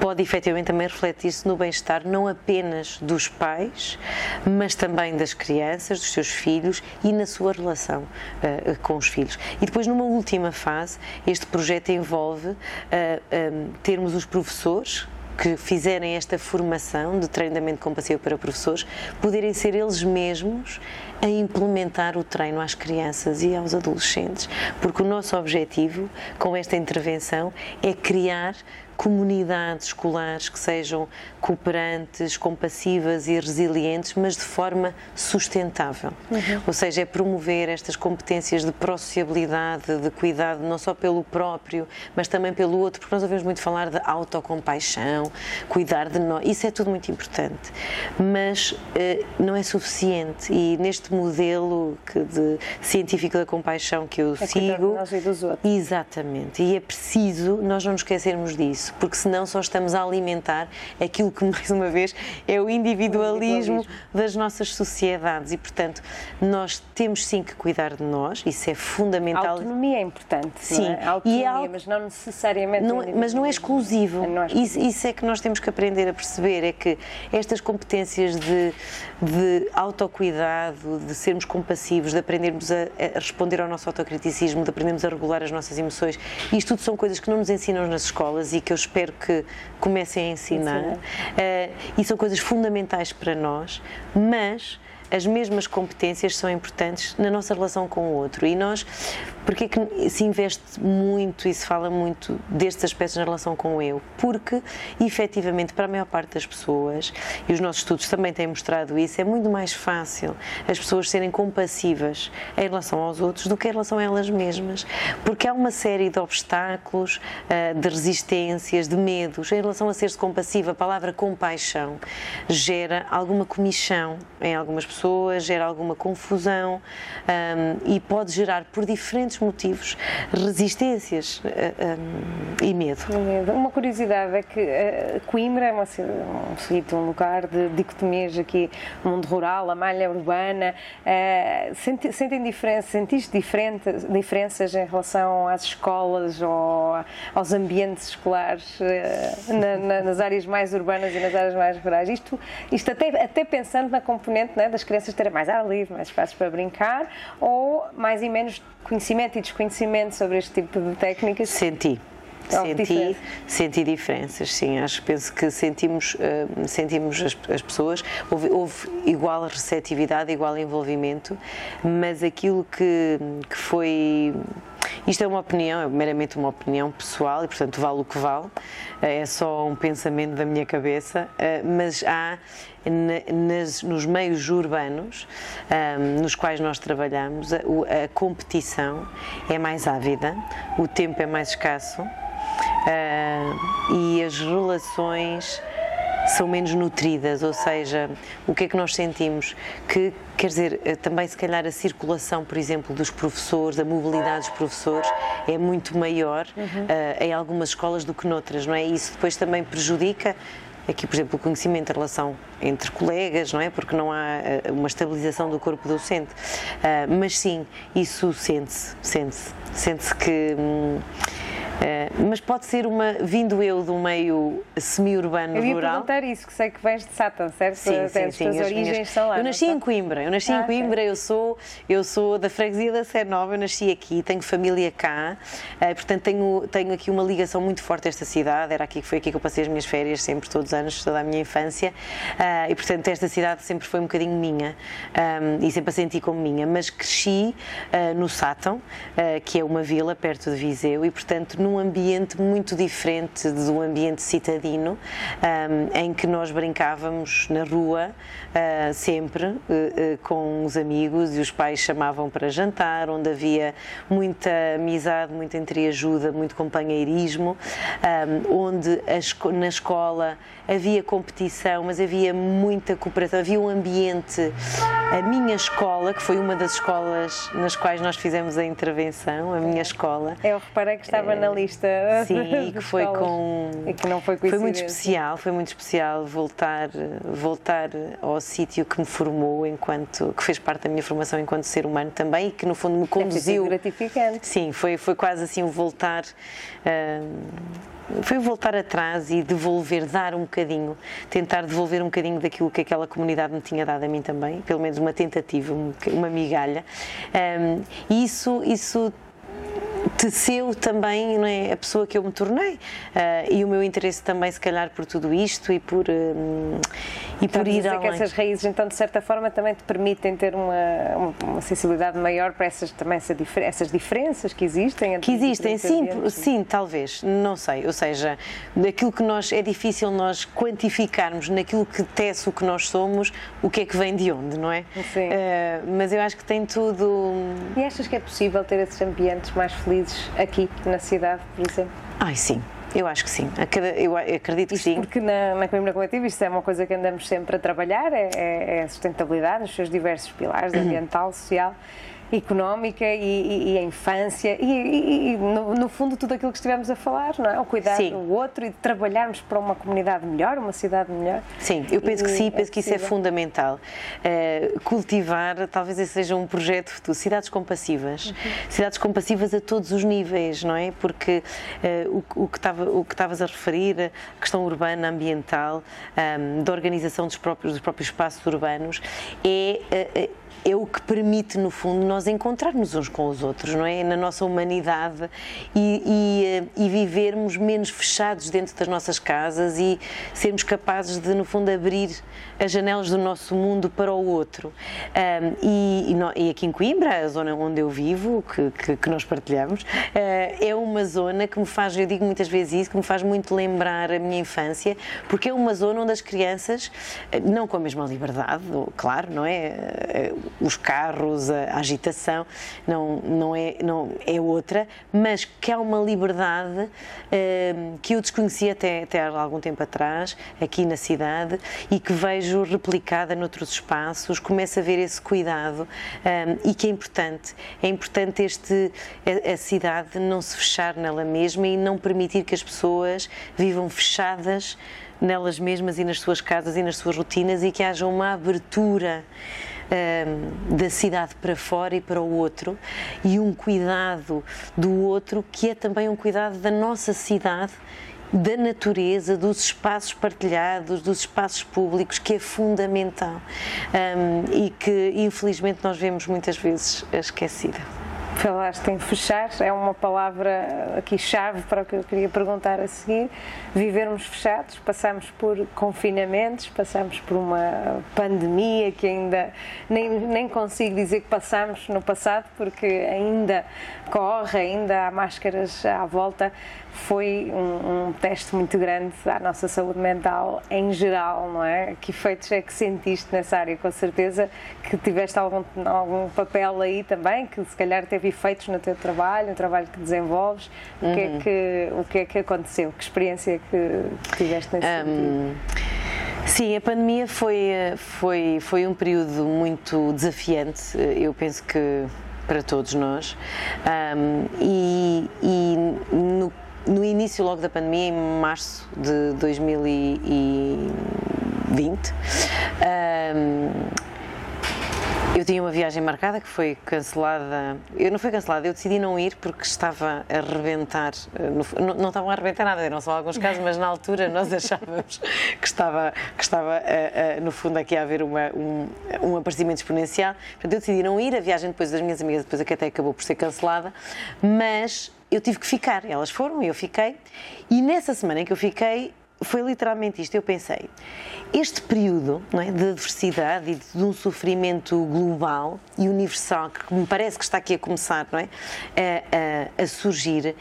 pode efetivamente também refletir-se no bem-estar não apenas dos pais, mas também das crianças, dos seus filhos e na sua relação uh, com os filhos. E depois, numa última fase, este projeto envolve uh, eh, um, eh, termos os professores que fizerem esta formação de treinamento compassivo para professores poderem ser eles mesmos a implementar o treino às crianças e aos adolescentes, porque o nosso objetivo com esta intervenção é criar comunidades escolares que sejam cooperantes, compassivas e resilientes, mas de forma sustentável. Uhum. Ou seja, é promover estas competências de pró-sociabilidade, de cuidado não só pelo próprio, mas também pelo outro, porque nós ouvimos muito falar de autocompaixão, cuidar de nós, isso é tudo muito importante, mas uh, não é suficiente e neste modelo que de, científico da compaixão que eu é sigo, nós e dos outros. exatamente, e é preciso nós não nos esquecermos disso isso, porque senão só estamos a alimentar aquilo que, mais uma vez, é o individualismo, o individualismo. das nossas sociedades e, portanto, nós temos sim que cuidar de nós, isso é fundamental. A autonomia é importante, sim. Não é? A autonomia, e mas não necessariamente. Não, mas não é exclusivo. Não é exclusivo. Isso, isso, é que nós temos que aprender a perceber, é que estas competências de, de autocuidado, de sermos compassivos, de aprendermos a, a responder ao nosso autocriticismo, de aprendermos a regular as nossas emoções, isto tudo são coisas que não nos ensinam nas escolas e que eu espero que comecem a ensinar. Uh, e são coisas fundamentais para nós, mas as mesmas competências são importantes na nossa relação com o outro. E nós, porque é que se investe muito e se fala muito destes aspectos na relação com o eu? Porque, efetivamente, para a maior parte das pessoas, e os nossos estudos também têm mostrado isso, é muito mais fácil as pessoas serem compassivas em relação aos outros do que em relação a elas mesmas. Porque há uma série de obstáculos, ah, de resistências, de medos. Em relação a ser-se compassiva, a palavra compaixão gera alguma comichão em algumas pessoas gera alguma confusão um, e pode gerar, por diferentes motivos, resistências um, e medo. Uma curiosidade é que uh, Coimbra é uma, um um lugar de dicotomias aqui, mundo rural, a malha urbana. Uh, senti, sentem diferença, sentiste diferente, diferenças em relação às escolas ou aos ambientes escolares uh, na, na, nas áreas mais urbanas e nas áreas mais rurais? Isto, isto até, até pensando na componente né, das crianças terem mais ar livre, mais espaços para brincar, ou mais e menos conhecimento e desconhecimento sobre este tipo de técnicas? Senti. Senti, senti diferenças, sim. Acho que penso que sentimos, uh, sentimos as, as pessoas, houve, houve, igual receptividade, igual envolvimento, mas aquilo que, que foi isto é uma opinião, é meramente uma opinião pessoal e, portanto, vale o que vale. É só um pensamento da minha cabeça, eh, mas há nas, nos meios urbanos um, nos quais nós trabalhamos, a, competição é mais ávida, o tempo é mais escasso uh, e as relações são menos nutridas, ou seja, o que é que nós sentimos? Que, quer dizer, eh, também se calhar a circulação, por exemplo, dos professores, a mobilidade dos professores é muito maior uhum. uh, em algumas escolas do que noutras, não é? Isso depois também prejudica aqui, por exemplo, o conhecimento, a relação entre colegas, não é? Porque não há uh, uma estabilização do corpo docente. Uh, mas sim, isso sente-se, sente-se. Sente-se que. Hum, mas pode ser uma, vindo eu do meio semi-urbano rural. Eu ia perguntar isso, que sei que vens de Sátão, certo? Sim, sim, sim. As origens minhas... são lá. Eu nasci em Coimbra, eu nasci ah, em Coimbra, eu, sou, eu sou da freguesia da Sé Nova, eu nasci aqui, tenho família cá, uh, portanto tenho, tenho aqui uma ligação muito forte a esta cidade, era aqui, foi aqui que eu passei as minhas férias, sempre, todos os anos, toda a minha infância, uh, e portanto esta cidade sempre foi um bocadinho minha, um, e sempre a senti como minha, mas cresci uh, no Sátão, que é uma vila perto de Viseu, e portanto num ambiente muito diferente do ambiente citadino, um, em que nós brincávamos na rua, sempre, com os amigos, e os pais chamavam para jantar, onde havia muita amizade, muita entreajuda, muito companheirismo, um, onde na escola havia competição, mas havia muita cooperação, havia um ambiente. A minha escola, que foi uma das escolas nas quais nós fizemos a intervenção, a minha escola. Eu reparei que estava é, na lista. Sim, e que foi com. E que não foi Foi muito especial, foi muito especial voltar, voltar ao sítio que me formou enquanto. que fez parte da minha formação enquanto ser humano também e que no fundo me conduziu. gratificante. Sim, foi, foi quase assim o voltar. Uh, foi voltar atrás e devolver, dar um bocadinho, tentar devolver um bocadinho daquilo que aquela comunidade me tinha dado a mim também, pelo menos uma tentativa, uma migalha. Um, e isso, isso teceu também não é, a pessoa que eu me tornei uh, e o meu interesse também se calhar por tudo isto e por um, e por ir além. que essas raízes então de certa forma também te permitem ter uma, uma sensibilidade maior para essas também essas diferenças que existem que existem sim sim talvez não sei ou seja daquilo que nós é difícil nós quantificarmos naquilo que tece o que nós somos o que é que vem de onde não é sim. Uh, mas eu acho que tem tudo e achas que é possível ter esses ambientes mais felizes aqui na cidade, por exemplo? Ai, sim. Eu acho que sim, eu acredito que isto sim. Porque na, na Coimbra Coletiva isto é uma coisa que andamos sempre a trabalhar, é, é, é a sustentabilidade nos seus diversos pilares, ambiental, social económica e, e, e a infância e, e no, no, fundo tudo aquilo que estivemos a falar, não é? O cuidar sim. do outro e de trabalharmos para uma comunidade melhor, uma cidade melhor. Sim, eu penso que sim, penso que isso é fundamental. Uh, cultivar, talvez esse seja um projeto futuro, cidades compassivas. Uhum. Cidades compassivas a todos os níveis, não é? Porque uh, o, o, que estava, o que estavas a referir, a questão urbana, ambiental, um, da organização dos próprios, dos próprios espaços urbanos, é uh, é o que permite, no fundo, nós encontrarmos uns com os outros, não é? Na nossa humanidade e, e, eh, e, vivermos menos fechados dentro das nossas casas e sermos capazes de, no fundo, abrir as janelas do nosso mundo para o outro. Um, e, e, aqui em Coimbra, a zona onde eu vivo, que, que, que nós partilhamos, uh, é uma zona que me faz, eu digo muitas vezes isso, que me faz muito lembrar a minha infância, porque é uma zona onde as crianças, eh, não com a mesma liberdade, claro, não é? Os carros, a, agitação, não, não, é, não é outra, mas que há uma liberdade uh, que eu desconhecia até, até há algum tempo atrás, aqui na cidade, e que vejo replicada noutros espaços, começo a ver esse cuidado um, e que é importante. É importante este, a, a cidade não se fechar nela mesma e não permitir que as pessoas vivam fechadas nelas mesmas e nas suas casas e nas suas rotinas e que haja uma abertura um, da cidade para fora e para o outro e um cuidado do outro que é também um cuidado da nossa cidade da natureza, dos espaços partilhados, dos espaços públicos, que é fundamental um, e que infelizmente nós vemos muitas vezes esquecida. Falaste em fechar, é uma palavra aqui chave para o que eu queria perguntar a seguir. Vivermos fechados, passamos por confinamentos, passamos por uma pandemia que ainda nem, nem consigo dizer que passamos no passado, porque ainda corre, ainda há máscaras à volta foi um, um, teste muito grande à nossa saúde mental em geral, não é? Que efeitos é que sentiste nessa área? Com certeza que tiveste algum, algum papel aí também, que se calhar teve efeitos no teu trabalho, no trabalho que desenvolves. O, que, é uhum. que, o que é que aconteceu? Que experiência é que tiveste nesse um... sentido? Sim, a pandemia foi, foi, foi um período muito desafiante. Eu penso que para todos nós. Um, e, e no no início logo da pandemia, em março de 2020, um, Eu tinha uma viagem marcada que foi cancelada. Eu não foi cancelada, eu decidi não ir porque estava a arrebentar. Eh, não, não estavam a arrebentar nada, eram só alguns casos, mas na altura nós achávamos que estava, que estava uh, uh, no fundo, aqui a haver uma, um, um aparecimento exponencial. Portanto, eu decidi não ir. A viagem depois das minhas amigas, depois até acabou por ser cancelada, mas eu tive que ficar. Elas foram e eu fiquei. E nessa semana em que eu fiquei, foi literalmente isto. Eu pensei, este período é, de adversidade e de um sofrimento global e universal, que me parece que está aqui a começar não é, a, a, a surgir,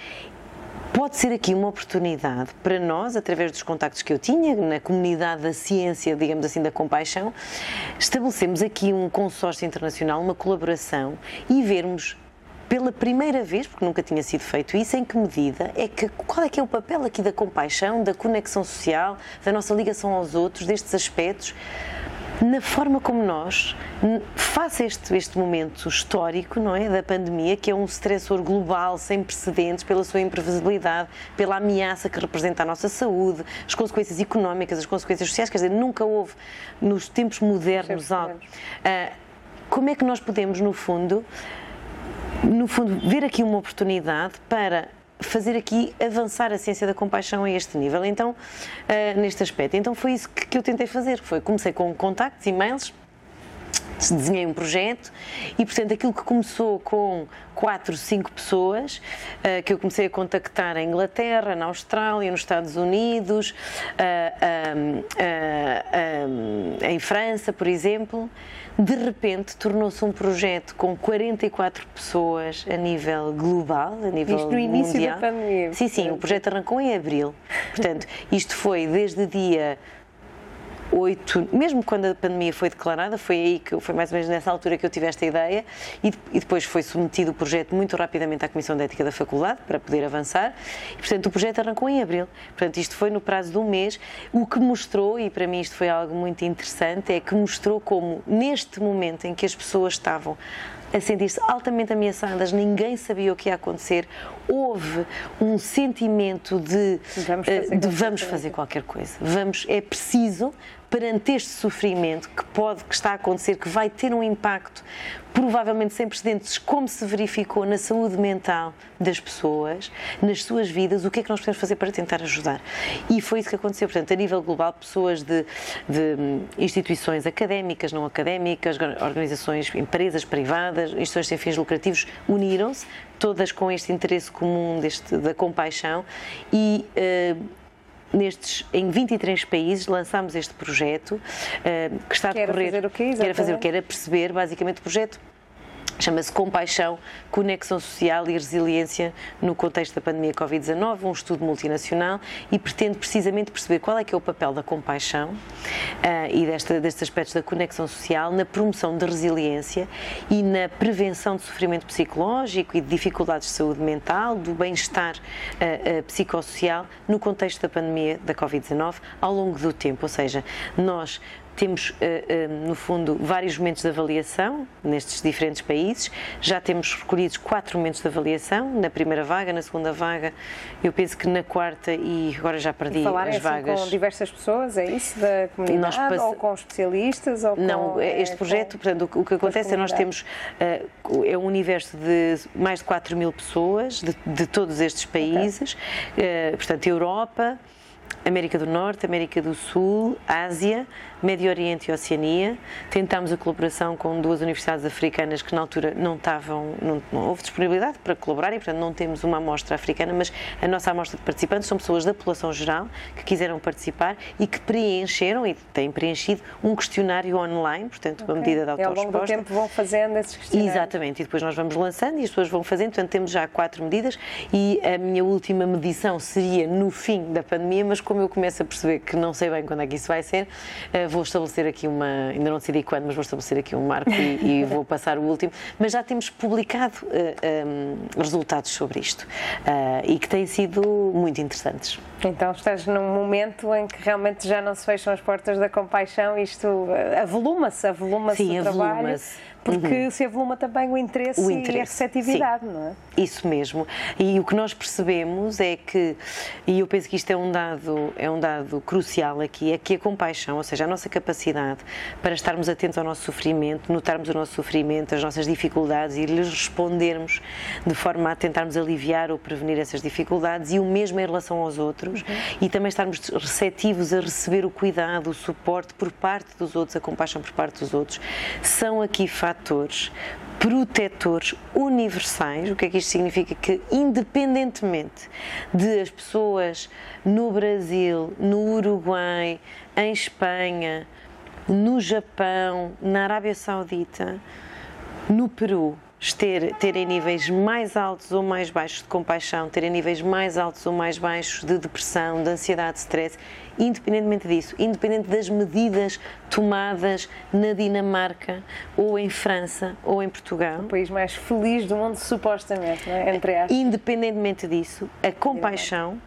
pode ser aqui uma oportunidade para nós, através dos contactos que eu tinha na comunidade da ciência, digamos assim, da compaixão, estabelecemos aqui um consórcio internacional, uma colaboração e vermos pela primeira vez, porque nunca tinha sido feito isso, em que medida é que qual é que é o papel aqui da compaixão, da conexão social, da nossa ligação aos outros, destes aspectos, na forma como nós, face este, este momento histórico, não é, da pandemia, que é um stressor global sem precedentes pela sua imprevisibilidade, pela ameaça que representa a nossa saúde, as consequências económicas, as consequências sociais, quer dizer, nunca houve nos tempos modernos algo. Uh, como é que nós podemos, no fundo, no fundo, ver aqui uma oportunidade para fazer aqui avançar a ciência da compaixão a este nível, então, uh, neste aspecto. Então foi isso que, que, eu tentei fazer, foi, comecei com contactos, e-mails, desenhei um projeto e, portanto, aquilo que começou com quatro, cinco pessoas, uh, que eu comecei a contactar em Inglaterra, na Austrália, nos Estados Unidos, uh, em França, por exemplo, de repente tornou-se um projeto com 44 pessoas a nível global, a nível isto no início mundial. da pandemia. Sim, sim, o projeto arrancou em abril. Portanto, isto foi desde dia 8, mesmo quando a pandemia foi declarada, foi aí que foi mais ou menos nessa altura que eu tive esta ideia e, e, depois foi submetido o projeto muito rapidamente à Comissão de Ética da Faculdade para poder avançar e, portanto, o projeto arrancou em abril. Portanto, isto foi no prazo de um mês, o que mostrou, e para mim isto foi algo muito interessante, é que mostrou como neste momento em que as pessoas estavam a sentir-se altamente ameaçadas, ninguém sabia o que ia acontecer, houve um sentimento de vamos fazer, uh, de vamos fazer qualquer coisa, vamos, é preciso perante este sofrimento que pode, que está a acontecer, que vai ter um impacto provavelmente sem precedentes, como se verificou na saúde mental das pessoas, nas suas vidas, o que é que nós podemos fazer para tentar ajudar? E foi isso que aconteceu. Portanto, a nível global, pessoas de, de hum, instituições académicas, não académicas, organizações, empresas privadas, instituições sem fins lucrativos, uniram-se, todas com este interesse comum deste, da compaixão e. Uh, nestes, em 23 países lançámos este projeto uh, que está a decorrer. Fazer o quê, que era fazer o que? Era perceber basicamente o projeto Chama-se Compaixão, Conexão Social e Resiliência no contexto da pandemia Covid-19, um estudo multinacional e pretende precisamente perceber qual é que é o papel da compaixão uh, e desta, destes aspectos da conexão social na promoção de resiliência e na prevenção de sofrimento psicológico e de dificuldades de saúde mental, do bem-estar uh, uh, psicossocial no contexto da pandemia da Covid-19 ao longo do tempo. Ou seja, nós temos, eh, eh, no fundo, vários momentos de avaliação nestes diferentes países. Já temos recolhidos quatro momentos de avaliação, na primeira vaga, na segunda vaga, eu penso que na quarta e agora já perdi e as assim vagas. com diversas pessoas, é isso? Da comunidade pass... ou com especialistas? Ou Não, com, é, este projeto, com... portanto, o que acontece é nós temos, uh, é um universo de mais de 4 mil pessoas de, de todos estes países, okay. portanto, Europa, América do Norte, América do Sul, Ásia, Médio Oriente e Oceania. Tentámos a colaboração com duas universidades africanas que na altura não estavam, não, não houve disponibilidade para colaborar e, portanto, não temos uma amostra africana, mas a nossa amostra de participantes são pessoas da população geral que quiseram participar e que preencheram e têm preenchido um questionário online, portanto, okay. uma medida de autorresposta. E ao longo do tempo vão fazendo esses questionários. Exatamente, e depois nós vamos lançando e as pessoas vão fazendo, portanto, temos já quatro medidas e a minha última medição seria no fim da pandemia, mas como eu começo a perceber que não sei bem quando é que isso vai ser, eh, vou estabelecer aqui uma, ainda não decidi quando, mas vou estabelecer aqui um marco e, e vou passar o último. Mas já temos publicado eh, um, eh, resultados sobre isto uh, e que têm sido muito interessantes. Então estás num momento em que realmente já não se fecham as portas da compaixão, isto avoluma-se, avoluma-se o trabalho. Porque uhum. se avoluma também o interesse, o interesse e a receptividade, sim. não é? Isso mesmo. E o que nós percebemos é que, e eu penso que isto é um dado, é um dado crucial aqui, é que a compaixão, ou seja, a nossa capacidade para estarmos atentos ao nosso sofrimento, notarmos o nosso sofrimento, as nossas dificuldades e lhes respondermos de forma a tentarmos aliviar ou prevenir essas dificuldades e o mesmo em relação aos outros uhum. e também estarmos receptivos a receber o cuidado, o suporte por parte dos outros, a compaixão por parte dos outros, são aqui fatores protetores universais. O que é que isto significa? Que, independentemente de as pessoas no Brasil, no Uruguai, em Espanha, no Japão, na Arábia Saudita, no Peru, ter, terem níveis mais altos ou mais baixos de compaixão, terem níveis mais altos ou mais baixos de depressão, de ansiedade, de stress, independentemente disso, independente das medidas tomadas na Dinamarca ou em França ou em Portugal. O país mais feliz do mundo, supostamente, não é? Entre aspas. Independentemente disso, a compaixão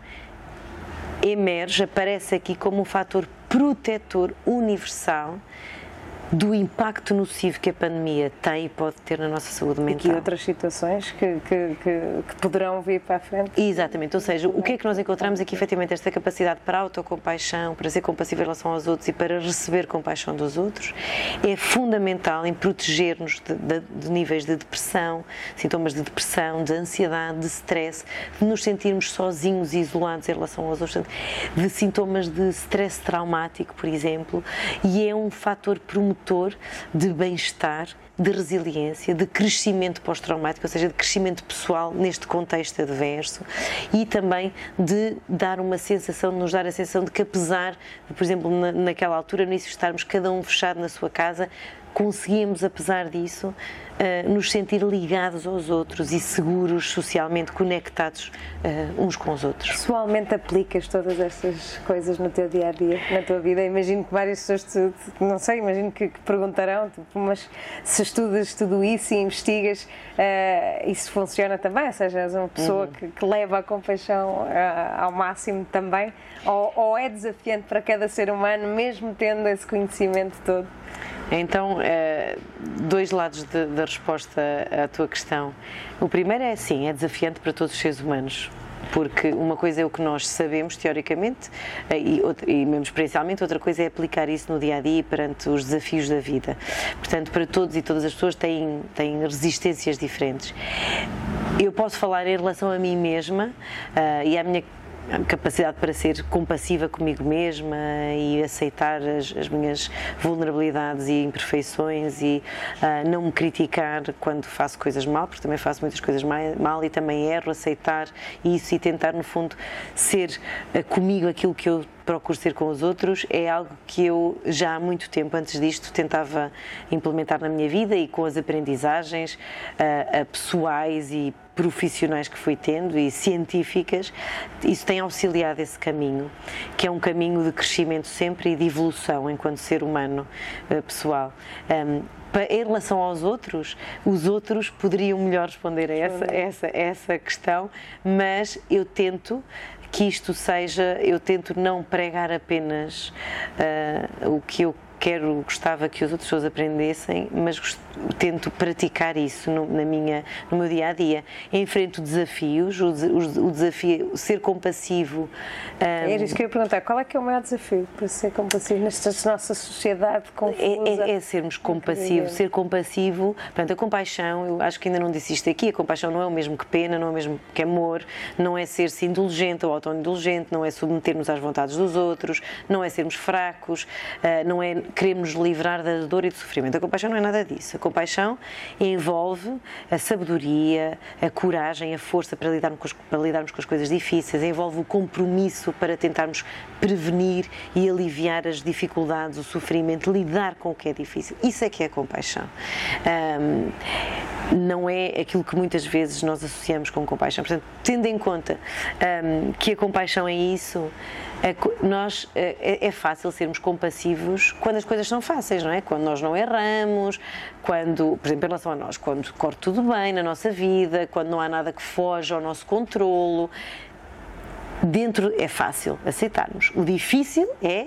emerge, aparece aqui como um fator protetor universal do impacto nocivo que a pandemia tem e pode ter na nossa saúde mental. E outras situações que, que, que, que, poderão vir para a frente. Exatamente, ou seja, o que é que nós encontramos aqui, efetivamente, esta capacidade para autocompaixão, para ser compassivo em relação aos outros e para receber compaixão dos outros, é fundamental em proteger-nos de, de, de, níveis de depressão, sintomas de depressão, de ansiedade, de stress, de nos sentirmos sozinhos e isolados em relação aos outros, de sintomas de stress traumático, por exemplo, e é um fator promotor motor de bem-estar, de resiliência, de crescimento pós-traumático, ou seja, de crescimento pessoal neste contexto adverso e também de dar uma sensação, de nos dar a sensação de que apesar por exemplo, na, naquela altura, início estarmos cada um fechado na sua casa, conseguimos, apesar disso, uh, nos sentir ligados aos outros e seguros, socialmente conectados uh, uns com os outros. Pessoalmente aplicas todas estas coisas no teu dia a dia, na tua vida? Imagino que várias pessoas, te, não sei, imagino que, que perguntarão, tipo, mas se estudas tudo isso e investigas, uh, isso funciona também? Ou seja, és uma pessoa uhum. que, que, leva a compaixão ao máximo também? Ou, ou é desafiante para cada ser humano, mesmo tendo esse conhecimento todo? Então, eh, dois lados da resposta à tua questão. O primeiro é sim, é desafiante para todos os seres humanos. Porque uma coisa é o que nós sabemos teoricamente eh, e, e mesmo experiencialmente, outra coisa é aplicar isso no dia a dia perante os desafios da vida. Portanto, para todos e todas as pessoas têm, têm resistências diferentes. Eu posso falar em relação a mim mesma uh, e à minha capacidade para ser compassiva comigo mesma e aceitar as, as minhas vulnerabilidades e imperfeições e uh, não me criticar quando faço coisas mal, porque também faço muitas coisas mal e também erro, aceitar isso e tentar, no fundo, ser uh, comigo aquilo que eu procuro ser com os outros. É algo que eu já há muito tempo antes disto tentava implementar na minha vida e com as aprendizagens uh, pessoais e profissionais que fui tendo e científicas, isso tem auxiliado esse caminho, que é um caminho de crescimento sempre e de evolução enquanto ser humano uh, pessoal. Um, em relação aos outros, os outros poderiam melhor responder a essa, essa, essa questão, mas eu tento que isto seja, eu tento não pregar apenas uh, o que eu quero, gostava que as outras pessoas aprendessem, mas tento praticar isso no, na minha, no meu dia a dia. Enfrento desafios, o, o, o desafio, ser compassivo. Um, é isso que eu ia perguntar, qual é que é o maior desafio para ser compassivo nesta nossa sociedade confusa? É, é, é sermos compassivos, ser compassivo, portanto, a compaixão, eu acho que ainda não disse isto aqui, a compaixão não é o mesmo que pena, não é o mesmo que amor, não é ser-se indulgente ou auto-indulgente, não é submeter-nos às vontades dos outros, não é sermos fracos, uh, não é queremos nos livrar da dor e do sofrimento. A compaixão não é nada disso. A compaixão envolve a sabedoria, a coragem, a força para lidarmos com as, para lidarmos com as coisas difíceis, envolve o compromisso para tentarmos prevenir e aliviar as dificuldades, o sofrimento, lidar com o que é difícil. Isso é que é compaixão. Um, não é aquilo que muitas vezes nós associamos com compaixão. Portanto, tendo em conta um, que a compaixão é isso, nós, é, é, fácil sermos compassivos quando as coisas são fáceis, não é? Quando nós não erramos, quando, por exemplo, em relação a nós, quando corre tudo bem na nossa vida, quando não há nada que foge ao nosso controlo. Dentro é fácil aceitarmos. O difícil é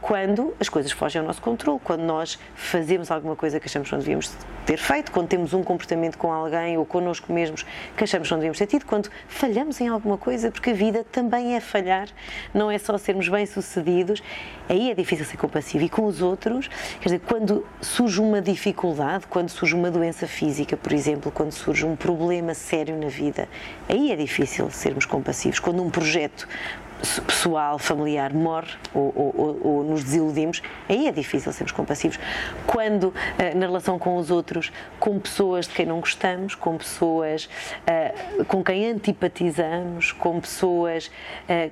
quando as coisas fogem ao nosso controle, quando nós fazemos alguma coisa que achamos que não devíamos ter feito, quando temos um comportamento com alguém ou connosco mesmos que achamos que não devíamos ter tido, quando falhamos em alguma coisa, porque a vida também é falhar, não é só sermos bem-sucedidos, aí é difícil ser compassivo. E com os outros, quer dizer, quando surge uma dificuldade, quando surge uma doença física, por exemplo, quando surge um problema sério na vida, aí é difícil sermos compassivos. Quando um projeto pessoal, familiar morre ou, ou, ou, nos desiludimos, aí é difícil sermos compassivos. Quando, eh, na relação com os outros, com pessoas de quem não gostamos, com pessoas uh, com quem antipatizamos, com pessoas uh,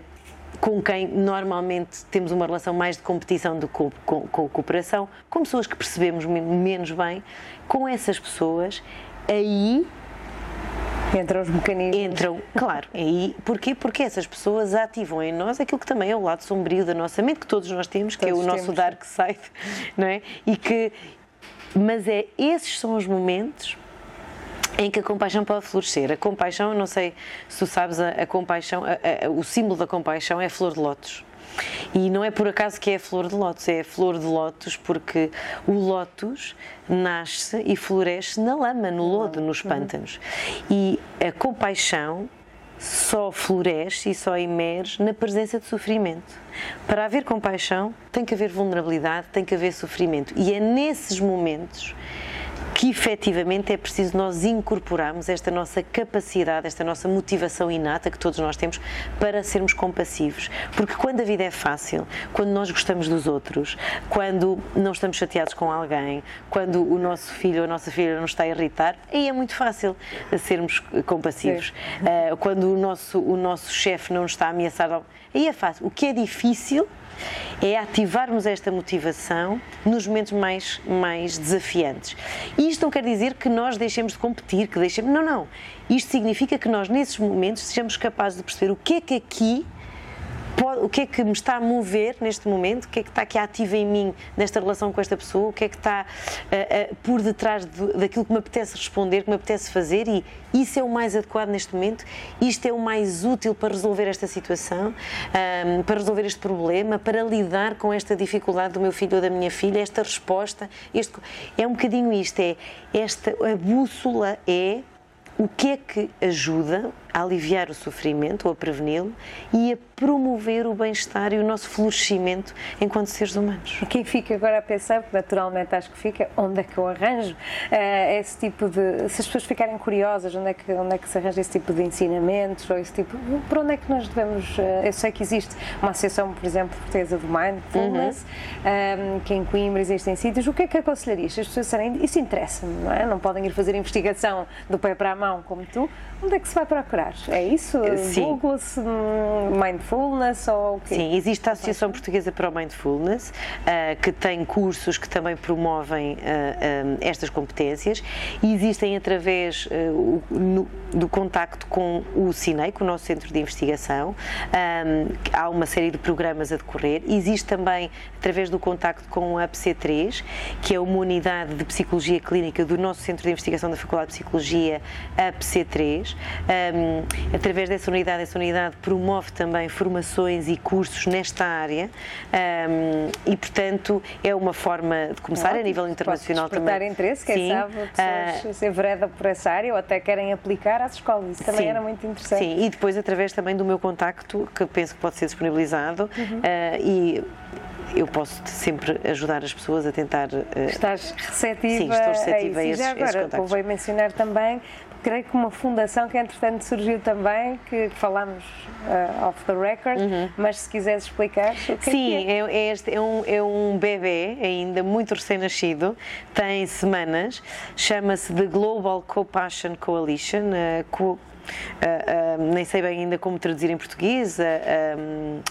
com quem normalmente temos uma relação mais de competição do que com cooperação, com pessoas que percebemos menos bem, com essas pessoas, aí Entram os mecanismos. Entram, claro. E porquê? Porque essas pessoas ativam em nós aquilo que também é o lado sombrio da nossa mente, que todos nós temos, todos que é o nosso temos. dark side, não é? E que, mas é, esses são os momentos em que a compaixão pode florescer. A compaixão, não sei se tu sabes, a, a compaixão, a, a, o símbolo da compaixão é a flor de lótus. E não é por acaso que é a flor de lótus, é a flor de lótus porque o lótus nasce e floresce na lama, no lodo, nos pântanos. E a compaixão só floresce e só emerge na presença de sofrimento. Para haver compaixão, tem que haver vulnerabilidade, tem que haver sofrimento. E é nesses momentos que efetivamente é preciso nós incorporarmos esta nossa capacidade, esta nossa motivação inata que todos nós temos para sermos compassivos. Porque quando a vida é fácil, quando nós gostamos dos outros, quando não estamos chateados com alguém, quando o nosso filho ou a nossa filha não está a irritar, aí é muito fácil sermos compassivos. Uh, quando o nosso, o nosso chefe não está a ameaçar, aí é fácil. O que é difícil é ativarmos esta motivação nos momentos mais, mais desafiantes. E isto não quer dizer que nós deixemos de competir, que deixemos. Não, não. Isto significa que nós, nesses momentos, sejamos capazes de perceber o que é que aqui pode, o que é que me está a mover neste momento, o que é que está aqui ativo em mim nesta relação com esta pessoa, o que é que está uh, uh, por detrás de, daquilo que me apetece responder, que me apetece fazer? E isso é o mais adequado neste momento, isto é o mais útil para resolver esta situação, um, para resolver este problema, para lidar com esta dificuldade do meu filho ou da minha filha, esta resposta, este, é um bocadinho isto, é esta, a bússola é o que é que ajuda a aliviar o sofrimento ou a preveni-lo e a promover o bem-estar e o nosso florescimento enquanto seres humanos. Quem fica agora a pensar, naturalmente acho que fica, onde é que eu arranjo uh, esse tipo de. Se as pessoas ficarem curiosas, onde é, que, onde é que se arranja esse tipo de ensinamentos ou esse tipo. Por onde é que nós devemos. Uh, eu sei que existe uma associação, por exemplo, portuguesa do Mindfulness, uhum. um, ehm, que em Coimbra existem sítios. O que é que aconselharias? As pessoas disserem, isso interessa-me, não é? Não podem ir fazer investigação do pé para a mão como tu. Onde é que se vai procurar? É isso? Sim. Google-se Mindfulness ou o quê? Sim, existe a Associação Portuguesa para o Mindfulness, uh, que tem cursos que também promovem uh, uh, estas competências e existem através no, do contacto com o CINEI, com o nosso Centro de Investigação. Um, há uma série de programas a decorrer. Existe também através do contacto com a PC3, que é uma unidade de Psicologia Clínica do nosso Centro de Investigação da Faculdade de Psicologia, a PC3. Um, através dessa unidade, essa unidade promove também formações e cursos nesta área um, e, portanto, é uma forma de começar a nível internacional também. interesse, quem Sim. sabe, pessoas uh, se enveredam por essa área ou até querem aplicar às escolas. Isso também Sim. era muito interessante. Sim, e depois através também do meu contacto, que penso que pode ser disponibilizado uhum. uh, e eu posso sempre ajudar as pessoas a tentar. Uh, Estás receptiva, sim, estou receptiva a, isso. a esses, já agora, esses convém mencionar também creio que uma fundação que entretanto surgiu também, que falamos uh, off the record, uhum. mas se quiseres explicar o que Sim, é, que é. é, este é um, é um bebê ainda muito recém-nascido, tem semanas, chama-se The Global Compassion Coalition, uh, co nem sei bem ainda como traduzir em português, uh,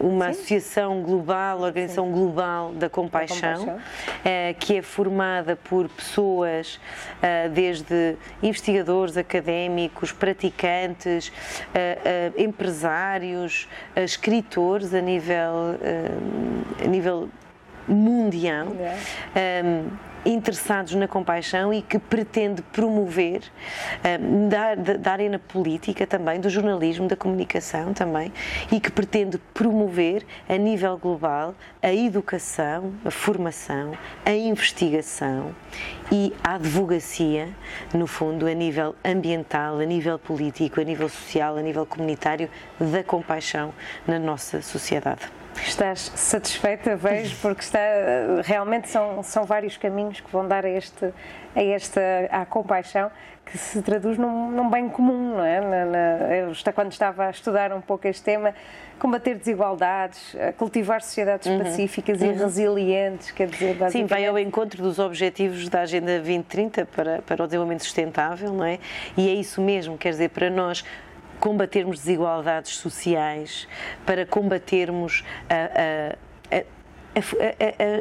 uma Sim. associação global, organização Sim. global da compaixão, da compaixão. que é formada por pessoas desde investigadores, académicos, praticantes, empresários, escritores a nível, a nível mundial. Um, interessados na compaixão e que pretende promover da, da área na política também, do jornalismo, da comunicação também, e que pretende promover a nível global a educação, a formação, a investigação e a advocacia, no fundo, a nível ambiental, a nível político, a nível social, a nível comunitário, da compaixão na nossa sociedade. Estás satisfeita, vejo, porque está, realmente são, são vários caminhos que vão dar a, este, a esta à compaixão que se traduz num, num bem comum, não é? Na, na, eu, quando estava a estudar um pouco este tema, combater desigualdades, cultivar sociedades uhum. pacíficas uhum. e resilientes, quer dizer... Sim, vai ao encontro dos objetivos da Agenda 2030 para, para o desenvolvimento sustentável, não é? E é isso mesmo, quer dizer, para nós combatermos desigualdades sociais, para combatermos a, a,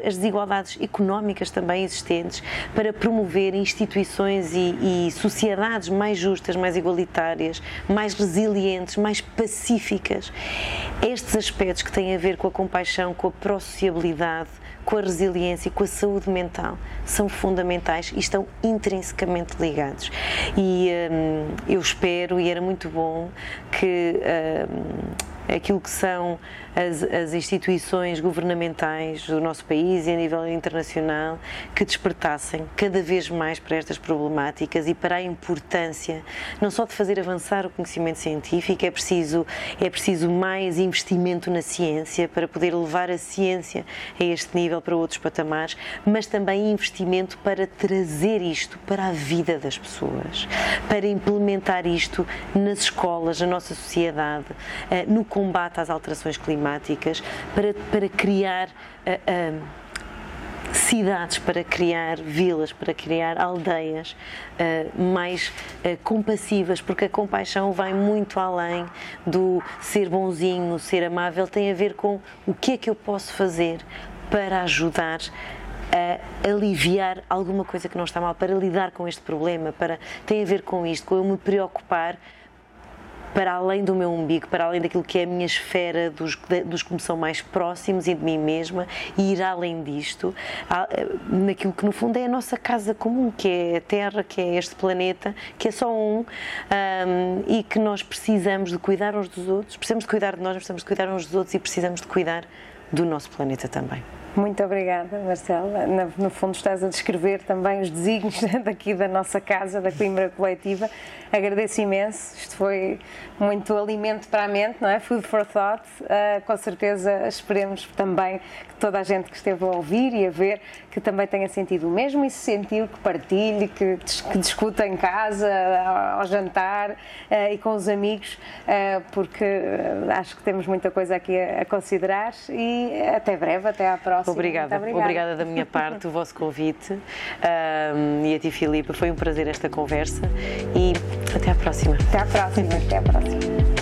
as desigualdades económicas também existentes, para promover instituições e, e, sociedades mais justas, mais igualitárias, mais resilientes, mais pacíficas. Estes aspectos que têm a ver com a compaixão, com a pró-sociabilidade, com a resiliência e com a saúde mental são fundamentais e estão intrinsecamente ligados. E hum, eu espero, e era muito bom, que. Hum, aquilo que são as, as, instituições governamentais do nosso país e a nível internacional que despertassem cada vez mais para estas problemáticas e para a importância não só de fazer avançar o conhecimento científico, é preciso, é preciso mais investimento na ciência para poder levar a ciência a este nível para outros patamares, mas também investimento para trazer isto para a vida das pessoas, para implementar isto nas escolas, na nossa sociedade, eh, no combate às alterações climáticas, para, para criar. Uh, uh, cidades, para criar vilas, para criar aldeias uh, mais uh, compassivas, porque a compaixão vai muito além do ser bonzinho, ser amável, tem a ver com o que é que eu posso fazer para ajudar a aliviar alguma coisa que não está mal, para lidar com este problema, para tem a ver com isto, com eu me preocupar para além do meu umbigo, para além daquilo que é a minha esfera dos, dos que me são mais próximos e de mim mesma, e ir além disto, naquilo que no fundo é a nossa casa comum, que é a Terra, que é este planeta, que é só um, um e que nós precisamos de cuidar uns dos outros, precisamos de cuidar de nós, precisamos de cuidar uns dos outros e precisamos de cuidar do nosso planeta também. Muito obrigada, Marcela. No fundo, estás a descrever também os desígnios daqui da nossa casa, da Coimbra Coletiva. Agradeço imenso. Isto foi muito alimento para a mente, não é? Food for thought. Uh, com certeza esperemos também toda a gente que esteve a ouvir e a ver que também tenha sentido o mesmo e se sentiu que partilhe, que, que discuta em casa, ao, jantar uh, e com os amigos, uh, porque acho que temos muita coisa aqui a, a considerar e até breve, até à próxima. Obrigada, obrigada. obrigada da minha parte, o vosso convite um, e a ti, Filipe. Foi um prazer esta conversa e até à próxima. Até à próxima, até à próxima.